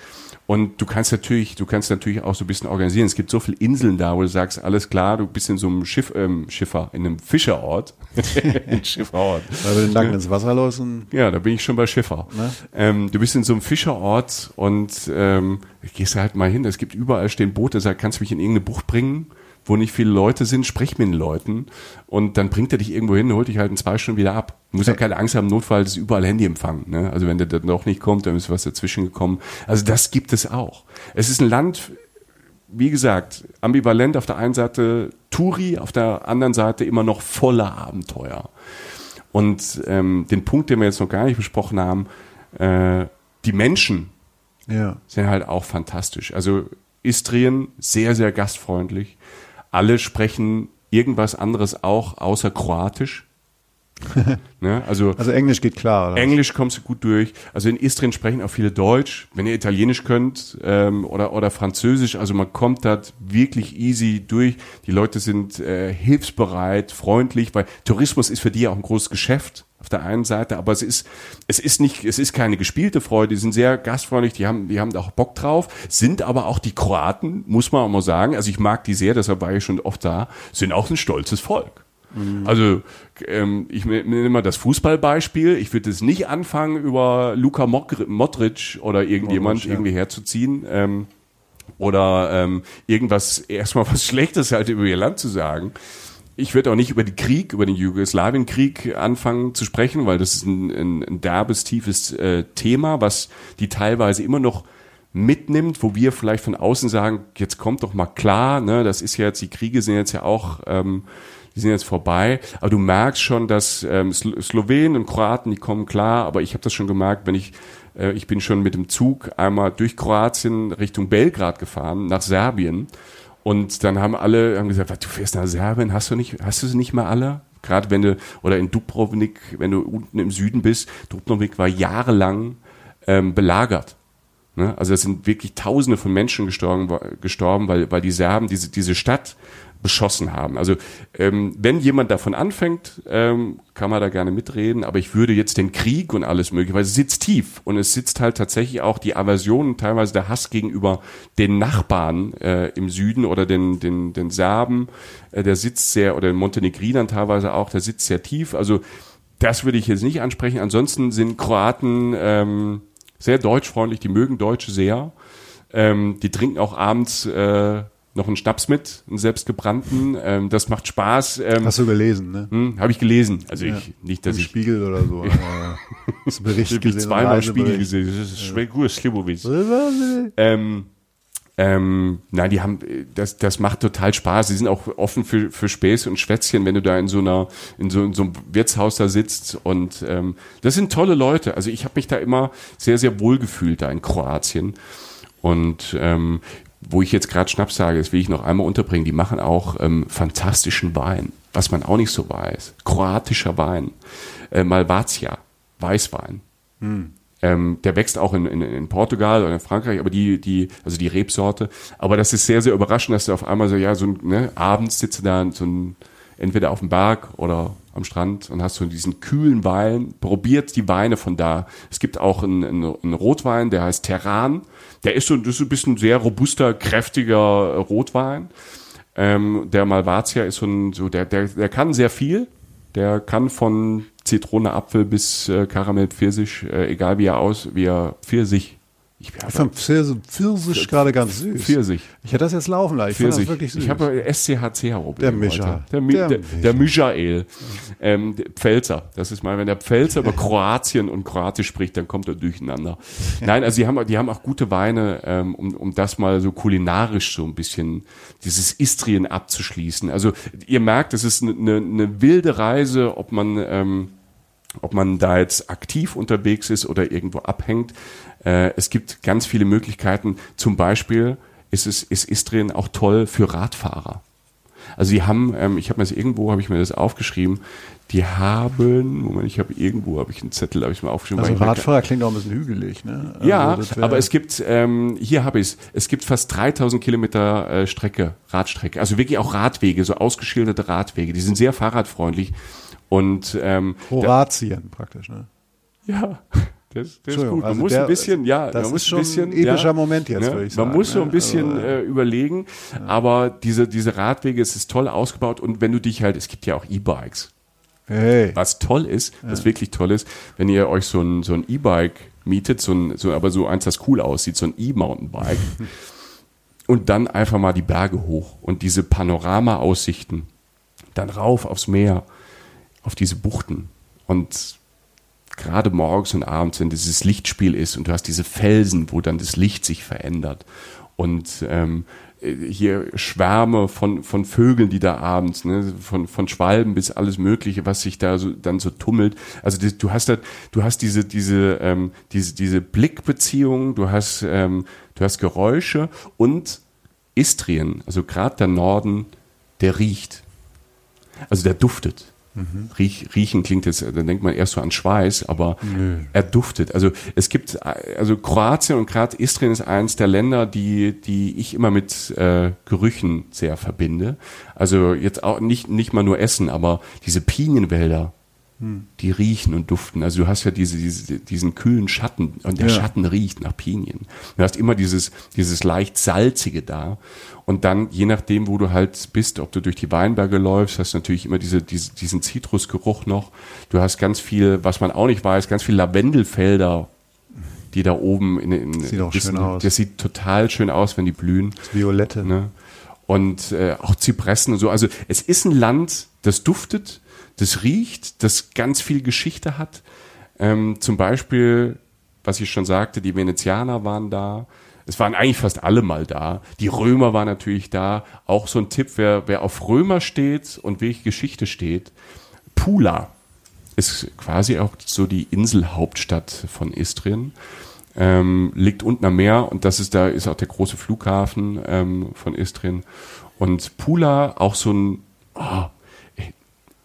Und du kannst natürlich, du kannst natürlich auch so ein bisschen organisieren. Es gibt so viele Inseln da, wo du sagst, alles klar, du bist in so einem Schiff, ähm, Schiffer, in einem Fischerort. ein Schifferort. Weil du den Nacken ins Wasser und Ja, da bin ich schon bei Schiffer. Ne? Ähm, du bist in so einem Fischerort und ähm, gehst halt mal hin. Es gibt überall stehen Boote, sag, kannst du mich in irgendeine Bucht bringen? Wo nicht viele Leute sind, sprich mit den Leuten und dann bringt er dich irgendwo hin, holt dich halt in zwei Stunden wieder ab. Du musst ja keine Angst haben, im Notfall ist überall Handyempfang. Ne? Also wenn der dann noch nicht kommt, dann ist was dazwischen gekommen. Also das gibt es auch. Es ist ein Land, wie gesagt, ambivalent auf der einen Seite Touri, auf der anderen Seite immer noch voller Abenteuer. Und ähm, den Punkt, den wir jetzt noch gar nicht besprochen haben, äh, die Menschen ja. sind halt auch fantastisch. Also Istrien sehr, sehr gastfreundlich. Alle sprechen irgendwas anderes auch außer Kroatisch. ne? also, Also Englisch geht klar, oder? Englisch kommst du gut durch. Also in Istrien sprechen auch viele Deutsch. Wenn ihr Italienisch könnt ähm, oder, oder Französisch, also man kommt da wirklich easy durch. Die Leute sind äh, hilfsbereit, freundlich, weil Tourismus ist für die auch ein großes Geschäft auf der einen Seite, aber es ist, es ist nicht, es ist keine gespielte Freude, die sind sehr gastfreundlich, die haben, die haben da auch Bock drauf, sind aber auch die Kroaten, muss man auch mal sagen, also ich mag die sehr, deshalb war ich schon oft da, sind auch ein stolzes Volk. Also ähm, ich nehme mal das Fußballbeispiel. Ich würde es nicht anfangen, über Luka Modric oder irgendjemand Modric, ja. irgendwie herzuziehen. Ähm, oder ähm, irgendwas erstmal was Schlechtes halt über ihr Land zu sagen. Ich würde auch nicht über den Krieg, über den Jugoslawienkrieg anfangen zu sprechen, weil das ist ein, ein, ein derbes, tiefes äh, Thema, was die teilweise immer noch mitnimmt, wo wir vielleicht von außen sagen, jetzt kommt doch mal klar, ne, das ist ja jetzt, die Kriege sind jetzt ja auch, ähm, die sind jetzt vorbei, aber du merkst schon, dass ähm, Slo Slowenen und Kroaten, die kommen klar, aber ich habe das schon gemerkt, wenn ich, äh, ich bin schon mit dem Zug einmal durch Kroatien Richtung Belgrad gefahren, nach Serbien und dann haben alle haben gesagt, du fährst nach Serbien, hast du nicht, hast du sie nicht mal alle? Gerade wenn du, oder in Dubrovnik, wenn du unten im Süden bist, Dubrovnik war jahrelang ähm, belagert. Ne? Also es sind wirklich Tausende von Menschen gestorben, gestorben weil, weil die Serben diese, diese Stadt beschossen haben. Also ähm, wenn jemand davon anfängt, ähm, kann man da gerne mitreden, aber ich würde jetzt den Krieg und alles mögliche, weil es sitzt tief und es sitzt halt tatsächlich auch die Aversion teilweise der Hass gegenüber den Nachbarn äh, im Süden oder den, den, den Serben, äh, der sitzt sehr, oder den Montenegrinern teilweise auch, der sitzt sehr tief. Also das würde ich jetzt nicht ansprechen. Ansonsten sind Kroaten ähm, sehr deutschfreundlich, die mögen Deutsche sehr. Ähm, die trinken auch abends äh, noch einen Schnaps mit, einen selbstgebrannten. Ähm, das macht Spaß. Ähm, Hast du gelesen, ne? hm, Habe ich gelesen. Also Ja. ich nicht, dass Im ich Spiegel oder so. das Bericht ich habe gesehen, zweimal Spiegel gesehen. Das ist schwer gut, Slivovitz. Ja. Ähm, ähm, nein, die haben, das, das macht total Spaß. Sie sind auch offen für, für Späße und Schwätzchen, wenn du da in so einer, in so, in so einem Wirtshaus da sitzt. Und ähm, das sind tolle Leute. Also ich habe mich da immer sehr, sehr wohl gefühlt da in Kroatien. Und ähm, wo ich jetzt gerade Schnaps sage, das will ich noch einmal unterbringen, die machen auch ähm, fantastischen Wein, was man auch nicht so weiß. Kroatischer Wein, äh, Malvasia, Weißwein. Ähm, der wächst auch in, in, in Portugal oder in Frankreich, aber die, die, also die Rebsorte. Aber das ist sehr, sehr überraschend, dass du auf einmal so, ja, so ein, ne, abends sitzt du da so ein, entweder auf dem Berg oder am Strand und hast so diesen kühlen Wein, probiert die Weine von da. Es gibt auch einen, einen, Rotwein, der heißt Terran. Der ist so, das ist ein bisschen sehr robuster, kräftiger Rotwein. Ähm, der Malvasia ist so ein, so der, der, der kann sehr viel. Der kann von Zitrone, Apfel bis äh, Karamell, Pfirsich, äh, egal wie er aus, wie er Pfirsich. Ich, fand Pfirsich, Pfirsich gerade ganz süß. Pfirsich. Ich hätte das jetzt laufen lassen. Ich fand das wirklich süß. Ich habe SCHC-Problem. Der Mischa. Der, Mi Der der, der Michael. Ähm, der Pfälzer. Das ist mal, wenn der Pfälzer über Kroatien und Kroatisch spricht, dann kommt er durcheinander. Nein, also die haben, die haben auch gute Weine, ähm, um, um das mal so kulinarisch so ein bisschen, dieses Istrien abzuschließen. Also ihr merkt, es ist eine, eine, eine wilde Reise, ob man, ähm, ob man da jetzt aktiv unterwegs ist oder irgendwo abhängt. Äh, es gibt ganz viele Möglichkeiten. Zum Beispiel ist es ist Istrien auch toll für Radfahrer. Also die haben, ähm, ich habe mir das irgendwo, habe ich mir das aufgeschrieben, Die haben, Moment, ich habe irgendwo, habe ich einen Zettel, habe ich mal aufgeschrieben. Also Radfahrer klingt auch ein bisschen hügelig, ne? Also ja, aber es gibt, ähm, hier habe ich es, es gibt fast 3000 Kilometer äh, Strecke, Radstrecke, also wirklich auch Radwege, so ausgeschilderte Radwege, die sind sehr fahrradfreundlich und ähm, Horatien praktisch, ne? ja, das, das ist gut. Man also muss der- ein bisschen, ja, das man muss ist schon ein bisschen, ein epischer ja, Moment jetzt, ne? würde ich Man sagen, muss so ein bisschen Also, äh, überlegen, aber diese, diese Radwege, es ist toll ausgebaut und wenn du dich halt, es gibt ja auch E-Bikes. Hey. Was toll ist, was wirklich toll ist, wenn ihr euch so ein, so ein E-Bike mietet, so ein, so, aber so eins, das cool aussieht, so ein E-Mountainbike, und dann einfach mal die Berge hoch und diese Panorama-Aussichten, dann rauf aufs Meer, auf diese Buchten und gerade morgens und abends, wenn dieses Lichtspiel ist und du hast diese Felsen, wo dann das Licht sich verändert und ähm, hier Schwärme von, von Vögeln, die da abends, ne, von, von Schwalben bis alles Mögliche, was sich da so, dann so tummelt. Also das, du hast da, du hast diese, diese, ähm, diese, diese Blickbeziehung, du hast, ähm, du hast Geräusche und Istrien, also gerade der Norden, der riecht. Also der duftet. Riech, riechen klingt jetzt, dann denkt man erst so an Schweiß, aber er duftet. Also es gibt, also Kroatien und gerade Istrien ist eins der Länder, die, die ich immer mit äh, Gerüchen sehr verbinde. Also jetzt auch nicht, nicht mal nur Essen, aber diese Pinienwälder, die riechen und duften. Also du hast ja diese, diese, diesen kühlen Schatten und der Ja. Schatten riecht nach Pinien. Du hast immer dieses, dieses leicht salzige da. Und dann, je nachdem, wo du halt bist, ob du durch die Weinberge läufst, hast du natürlich immer diese, diese, diesen Zitrusgeruch noch. Du hast ganz viel, was man auch nicht weiß, ganz viel Lavendelfelder, die da oben in, in Sieht auch wissen- schön aus. Das sieht total schön aus, wenn die blühen. Violette. Ne? Und äh, auch Zypressen und so. Also es ist ein Land, das duftet, das riecht, das ganz viel Geschichte hat. Ähm, zum Beispiel, was ich schon sagte, die Venezianer waren da. Es waren eigentlich fast alle mal da. Die Römer waren natürlich da. Auch so ein Tipp, wer, wer auf Römer steht und wirklich Geschichte steht. Pula ist quasi auch so die Inselhauptstadt von Istrien. Ähm, liegt unten am Meer und das ist da ist auch der große Flughafen ähm, von Istrien. Und Pula auch so ein, oh,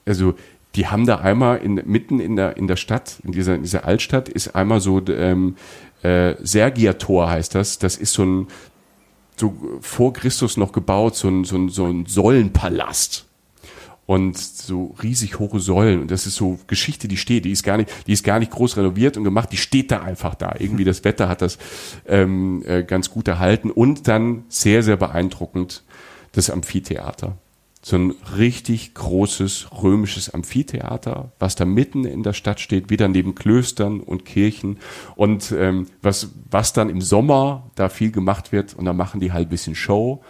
also die haben da einmal in, mitten in der, in der Stadt, in dieser, in dieser Altstadt, ist einmal so ähm, äh, Sergia-Tor heißt das. Das ist so ein, so vor Christus noch gebaut, so ein, so ein, so ein Säulenpalast. Und so riesig hohe Säulen. Und das ist so Geschichte, die steht. Die ist gar nicht, die ist gar nicht groß renoviert und gemacht. Die steht da einfach da. Irgendwie das Wetter hat das ähm, äh, ganz gut erhalten. Und dann sehr, sehr beeindruckend das Amphitheater. So ein richtig großes römisches Amphitheater, was da mitten in der Stadt steht, wieder neben Klöstern und Kirchen. Und ähm, was, was dann im Sommer da viel gemacht wird, und da machen die halt ein bisschen Show.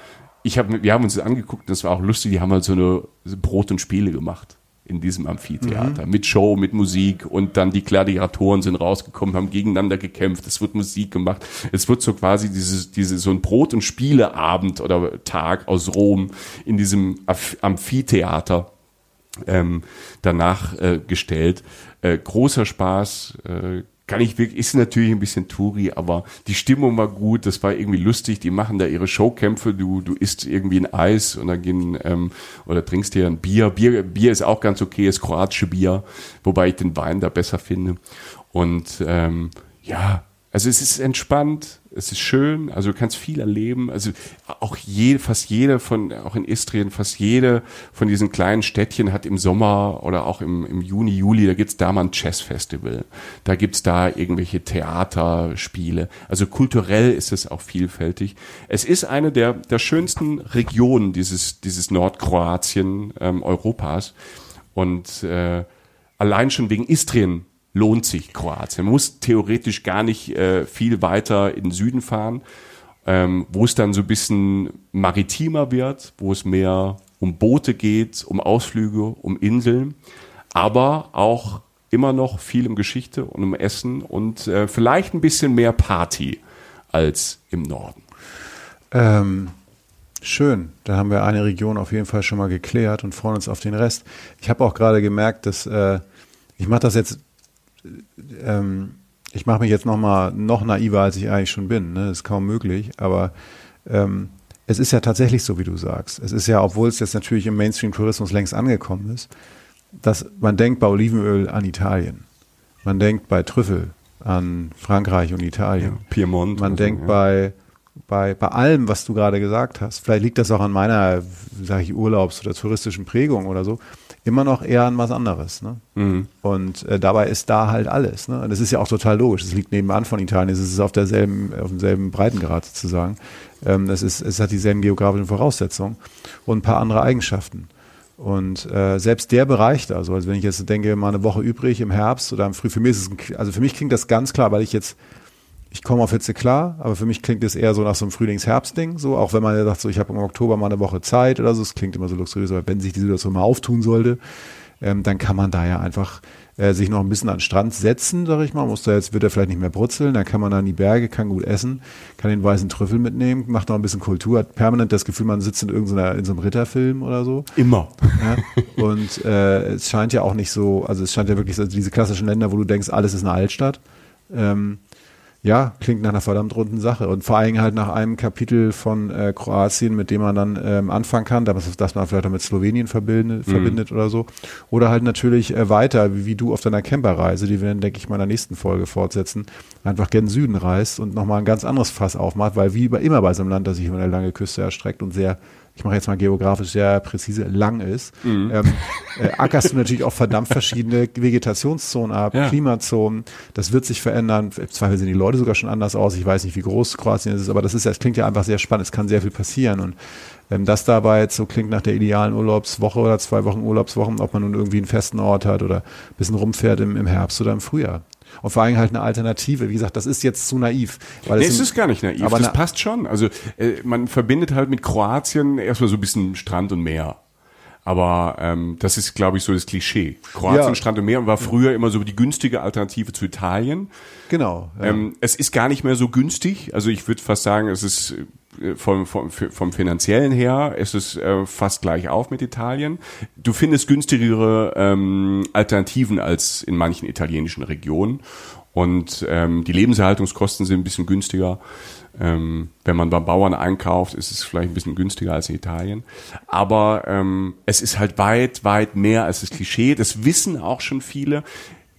Ich hab, wir haben uns das angeguckt, das war auch lustig, die haben halt so eine Brot und Spiele gemacht in diesem Amphitheater. Mit Show, mit Musik und dann die Gladiatoren sind rausgekommen, haben gegeneinander gekämpft, es wird Musik gemacht. Es wird so quasi dieses, diese, so ein Brot- und Spieleabend oder Tag aus Rom in diesem Amph- Amphitheater ähm, danach äh, gestellt. Äh, großer Spaß, äh, kann ich wirklich, ist natürlich ein bisschen Touri, aber die Stimmung war gut, das war irgendwie lustig, die machen da ihre Showkämpfe, du, du isst irgendwie ein Eis und dann gehen, ähm, oder trinkst dir ein Bier. Bier. Bier ist auch ganz okay, ist kroatische Bier, wobei ich den Wein da besser finde. Und ähm, ja, also es ist entspannt, es ist schön, also du kannst viel erleben. Also auch je, fast jede von, auch in Istrien, fast jede von diesen kleinen Städtchen hat im Sommer oder auch im, im Juni, Juli, da gibt's da mal ein Jazzfestival. Da gibt's da irgendwelche Theaterspiele. Also kulturell ist es auch vielfältig. Es ist eine der, der schönsten Regionen dieses, dieses Nordkroatien ähm, Europas. Und äh, allein schon wegen Istrien lohnt sich Kroatien. Man muss theoretisch gar nicht äh, viel weiter in den Süden fahren, ähm, wo es dann so ein bisschen maritimer wird, wo es mehr um Boote geht, um Ausflüge, um Inseln, aber auch immer noch viel um Geschichte und um Essen und äh, vielleicht ein bisschen mehr Party als im Norden. Ähm, schön, da haben wir eine Region auf jeden Fall schon mal geklärt und freuen uns auf den Rest. Ich habe auch gerade gemerkt, dass äh, ich mache das jetzt, ähm, ich mache mich jetzt noch mal noch naiver, als ich eigentlich schon bin. Ne? Das ist kaum möglich, aber ähm, es ist ja tatsächlich so, wie du sagst. Es ist ja, obwohl es jetzt natürlich im Mainstream-Tourismus längst angekommen ist, dass man denkt bei Olivenöl an Italien. Man denkt bei Trüffel an Frankreich und Italien. Ja, Piemont. Man so, denkt ja. bei, bei, bei allem, was du gerade gesagt hast, vielleicht liegt das auch an meiner, sage ich, Urlaubs- oder touristischen Prägung oder so, immer noch eher an was anderes. Ne? Mhm. Und äh, dabei ist da halt alles. Ne? Und das ist ja auch total logisch. Es liegt nebenan von Italien, es ist auf derselben, auf demselben Breitengrad sozusagen. Ähm, es, ist, es hat dieselben geografischen Voraussetzungen und ein paar andere Eigenschaften. Und äh, selbst der Bereich da, also, also wenn ich jetzt denke, mal eine Woche übrig im Herbst oder im Früh, für mich ist es, ein, also für mich klingt das ganz klar, weil ich jetzt, ich komme auf Hitze klar, aber für mich klingt es eher so nach so einem Frühlings-Herbst-Ding, so, auch wenn man ja sagt, so, ich habe im Oktober mal eine Woche Zeit oder so, es klingt immer so luxuriös, aber wenn sich die Situation mal auftun sollte, ähm, dann kann man da ja einfach äh, sich noch ein bisschen an den Strand setzen, sag ich mal, muss da jetzt, wird er vielleicht nicht mehr brutzeln, dann kann man da in die Berge, kann gut essen, kann den weißen Trüffel mitnehmen, macht noch ein bisschen Kultur, hat permanent das Gefühl, man sitzt in irgendeiner, in so einem Ritterfilm oder so. Immer. Ja? Und äh, es scheint ja auch nicht so, also es scheint ja wirklich so, diese klassischen Länder, wo du denkst, alles ist eine Altstadt. Ähm, ja, klingt nach einer verdammt runden Sache. Und vor allem halt nach einem Kapitel von äh, Kroatien, mit dem man dann ähm, anfangen kann, dass, dass man vielleicht auch mit Slowenien verbindet, verbindet oder so. Oder halt natürlich äh, weiter, wie, wie du auf deiner Camperreise, die wir dann, denke ich, mal in der nächsten Folge fortsetzen, einfach gen Süden reist und nochmal ein ganz anderes Fass aufmacht, weil wie bei, immer bei so einem Land, das sich über eine lange Küste erstreckt und sehr ich mache jetzt mal geografisch sehr präzise, lang ist, ähm, äh, ackerst du natürlich auch verdammt verschiedene Vegetationszonen ab, Ja. Klimazonen. Das wird sich verändern. Im Zweifel sehen die Leute sogar schon anders aus. Ich weiß nicht, wie groß Kroatien ist, aber das ist, das klingt ja einfach sehr spannend. Es kann sehr viel passieren und ähm, das dabei jetzt so klingt nach der idealen Urlaubswoche oder zwei Wochen Urlaubswochen, ob man nun irgendwie einen festen Ort hat oder ein bisschen rumfährt im, im Herbst oder im Frühjahr. Und vor allem halt eine Alternative. Wie gesagt, das ist jetzt zu naiv. Weil Nee, es es sind- ist gar nicht naiv. aber das na- passt schon. Also äh, man verbindet halt mit Kroatien erstmal so ein bisschen Strand und Meer. Aber ähm, das ist, glaube ich, so das Klischee. Kroatien, Ja. Strand und Meer war früher immer so die günstige Alternative zu Italien. Genau. Ja. Ähm, es ist gar nicht mehr so günstig. Also ich würde fast sagen, es ist äh, vom, vom, vom finanziellen her, es ist äh, fast gleich auf mit Italien. Du findest günstigere ähm, Alternativen als in manchen italienischen Regionen. Und ähm, die Lebenserhaltungskosten sind ein bisschen günstiger. Ähm, wenn man beim Bauern einkauft, ist es vielleicht ein bisschen günstiger als in Italien. Aber ähm, es ist halt weit, weit mehr als das Klischee. Das wissen auch schon viele.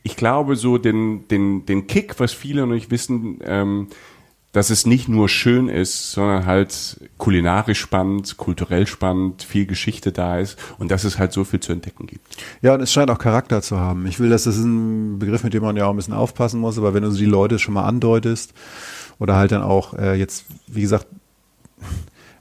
Ich glaube, so den, den, den Kick, was viele noch nicht wissen, ähm, dass es nicht nur schön ist, sondern halt kulinarisch spannend, kulturell spannend, viel Geschichte da ist und dass es halt so viel zu entdecken gibt. Ja, und es scheint auch Charakter zu haben. Ich will, dass das ist ein Begriff, mit dem man ja auch ein bisschen aufpassen muss, aber wenn du so die Leute schon mal andeutest oder halt dann auch äh, jetzt, wie gesagt,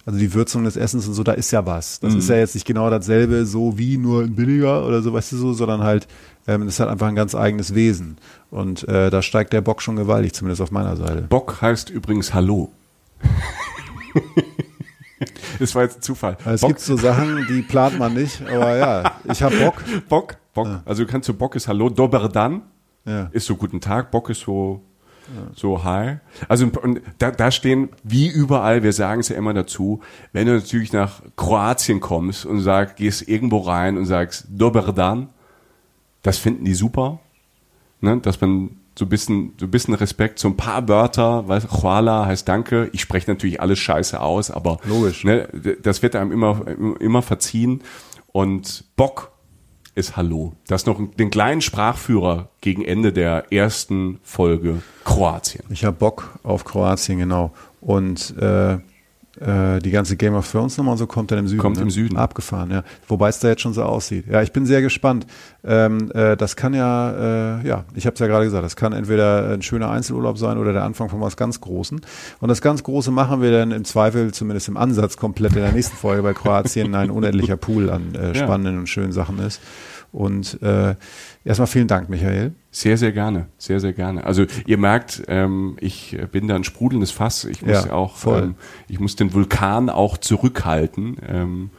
also die Würzung des Essens und so, da ist ja was. Das ist ja jetzt nicht genau dasselbe, so wie nur ein billiger oder so, weißt du so, sondern halt, ähm, das hat einfach ein ganz eigenes Wesen. Und äh, da steigt der Bock schon gewaltig, zumindest auf meiner Seite. Bock heißt übrigens Hallo. das war jetzt ein Zufall. Also es Bock, gibt so Sachen, die plant man nicht, aber ja, ich hab Bock. Bock, Bock. Also du kannst so Bock ist Hallo, Dober dan Ja. ist so guten Tag, Bock ist so so hi. Also und da, da stehen wie überall, wir sagen es ja immer dazu, wenn du natürlich nach Kroatien kommst und sagst, gehst irgendwo rein und sagst Dober dan, das finden die super, ne, dass man so ein bisschen, so ein bisschen Respekt, so ein paar Wörter, weißt du, Hvala heißt Danke. Ich spreche natürlich alles scheiße aus, aber Logisch. Ne, das wird einem immer, immer verziehen. Und Bock ist Hallo. Das noch den kleinen Sprachführer gegen Ende der ersten Folge Kroatien. Ich habe Bock auf Kroatien, genau. Und äh, äh, die ganze Game of Thrones Nummer und so kommt dann im Süden. Kommt ne? im Süden. Abgefahren, ja. Wobei es da jetzt schon so aussieht. Ja, ich bin sehr gespannt. Ähm, äh, das kann ja, äh, ja, ich habe es ja gerade gesagt, das kann entweder ein schöner Einzelurlaub sein oder der Anfang von was ganz Großen. Und das ganz Große machen wir dann im Zweifel, zumindest im Ansatz, komplett in der nächsten Folge, weil Kroatien ein unendlicher Pool an äh, Ja. spannenden und schönen Sachen ist. Und äh, erstmal vielen Dank, Michael. Sehr, sehr gerne. Sehr, sehr gerne. Also ihr merkt, ähm, ich bin da ein sprudelndes Fass. Ich muss Ja, auch, voll. ähm, ich muss den Vulkan auch zurückhalten. Ähm,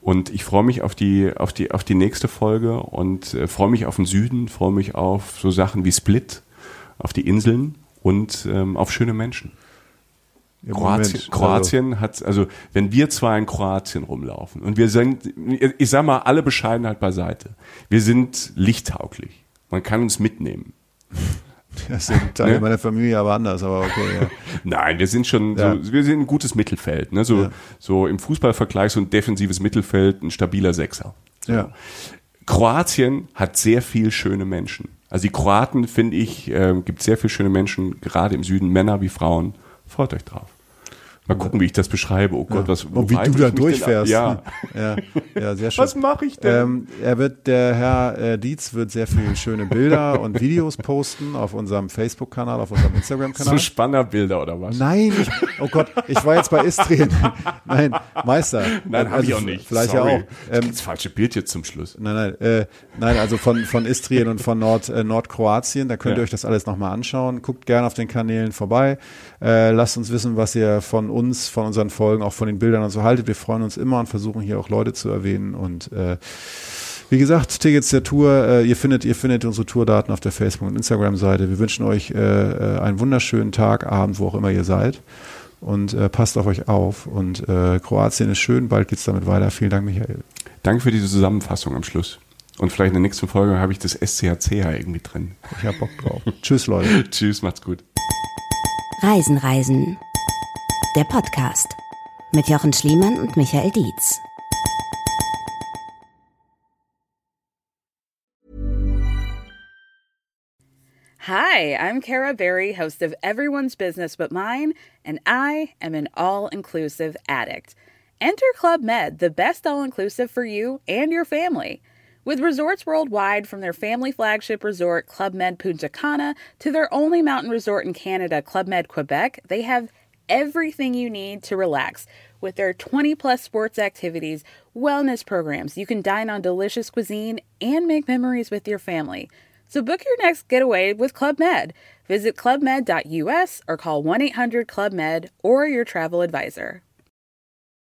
und ich freue mich auf die, auf die, auf die nächste Folge und äh, freue mich auf den Süden, freue mich auf so Sachen wie Split, auf die Inseln und ähm, auf schöne Menschen. Im Kroatien, Moment, Kroatien hat, also wenn wir zwei in Kroatien rumlaufen und wir sind, ich sag mal, alle Bescheidenheit beiseite, wir sind lichttauglich. Man kann uns mitnehmen. Das sind Teile Ne? meiner Familie, aber anders, aber okay, ja. Nein, wir sind schon, Ja. so, wir sind ein gutes Mittelfeld. Ne? So, Ja. so im Fußballvergleich so ein defensives Mittelfeld, ein stabiler Sechser. So. Ja. Kroatien hat sehr viel schöne Menschen. Also die Kroaten, finde ich, äh, gibt sehr viele schöne Menschen, gerade im Süden, Männer wie Frauen. Freut euch drauf. Mal gucken, wie ich das beschreibe. Oh Gott, was Und wie du da durchfährst. Ja. ja, ja sehr schön. Was mache ich denn? Ähm, er wird, der Herr äh, Dietz wird sehr viele schöne Bilder und Videos posten auf unserem Facebook-Kanal, auf unserem Instagram-Kanal. so Spannerbilder oder was? Nein, ich, oh Gott, ich war jetzt bei Istrien. Nein, Meister. Nein, habe ich Also auch nicht. Vielleicht Sorry. ja auch. Ähm, das falsche Bild jetzt zum Schluss. Nein, nein, äh, nein, also von, von Istrien und von Nord, äh, Nordkroatien, da könnt ihr Ja. euch das alles nochmal anschauen. Guckt gerne auf den Kanälen vorbei. Äh, lasst uns wissen, was ihr von uns, von unseren Folgen, auch von den Bildern und so haltet. Wir freuen uns immer und versuchen hier auch Leute zu erwähnen. Und äh, wie gesagt, Tickets der Tour, äh, ihr findet, ihr findet unsere Tourdaten auf der Facebook- und Instagram-Seite. Wir wünschen euch äh, äh, einen wunderschönen Tag, Abend, wo auch immer ihr seid. Und äh, passt auf euch auf. Und äh, Kroatien ist schön, bald geht's damit weiter. Vielen Dank, Michael. Danke für diese Zusammenfassung am Schluss. Und vielleicht in der nächsten Folge habe ich das SCHCH irgendwie drin. Ich hab Bock drauf. Tschüss, Leute. Tschüss, macht's gut. Reisen, Reisen. Der Podcast mit Jochen Schliemann und Michael Dietz. Hi, I'm Kara Berry, host of Everyone's Business But Mine, and I am an all inclusive addict. Enter Club Med, the best all inclusive for you and your family. With resorts worldwide, from their family flagship resort, Club Med Punta Cana, to their only mountain resort in Canada, Club Med Quebec, they have everything you need to relax. With their 20 plus sports activities, wellness programs, you can dine on delicious cuisine and make memories with your family. So book your next getaway with Club Med. Visit clubmed.us or call 1 800 Club Med or your travel advisor.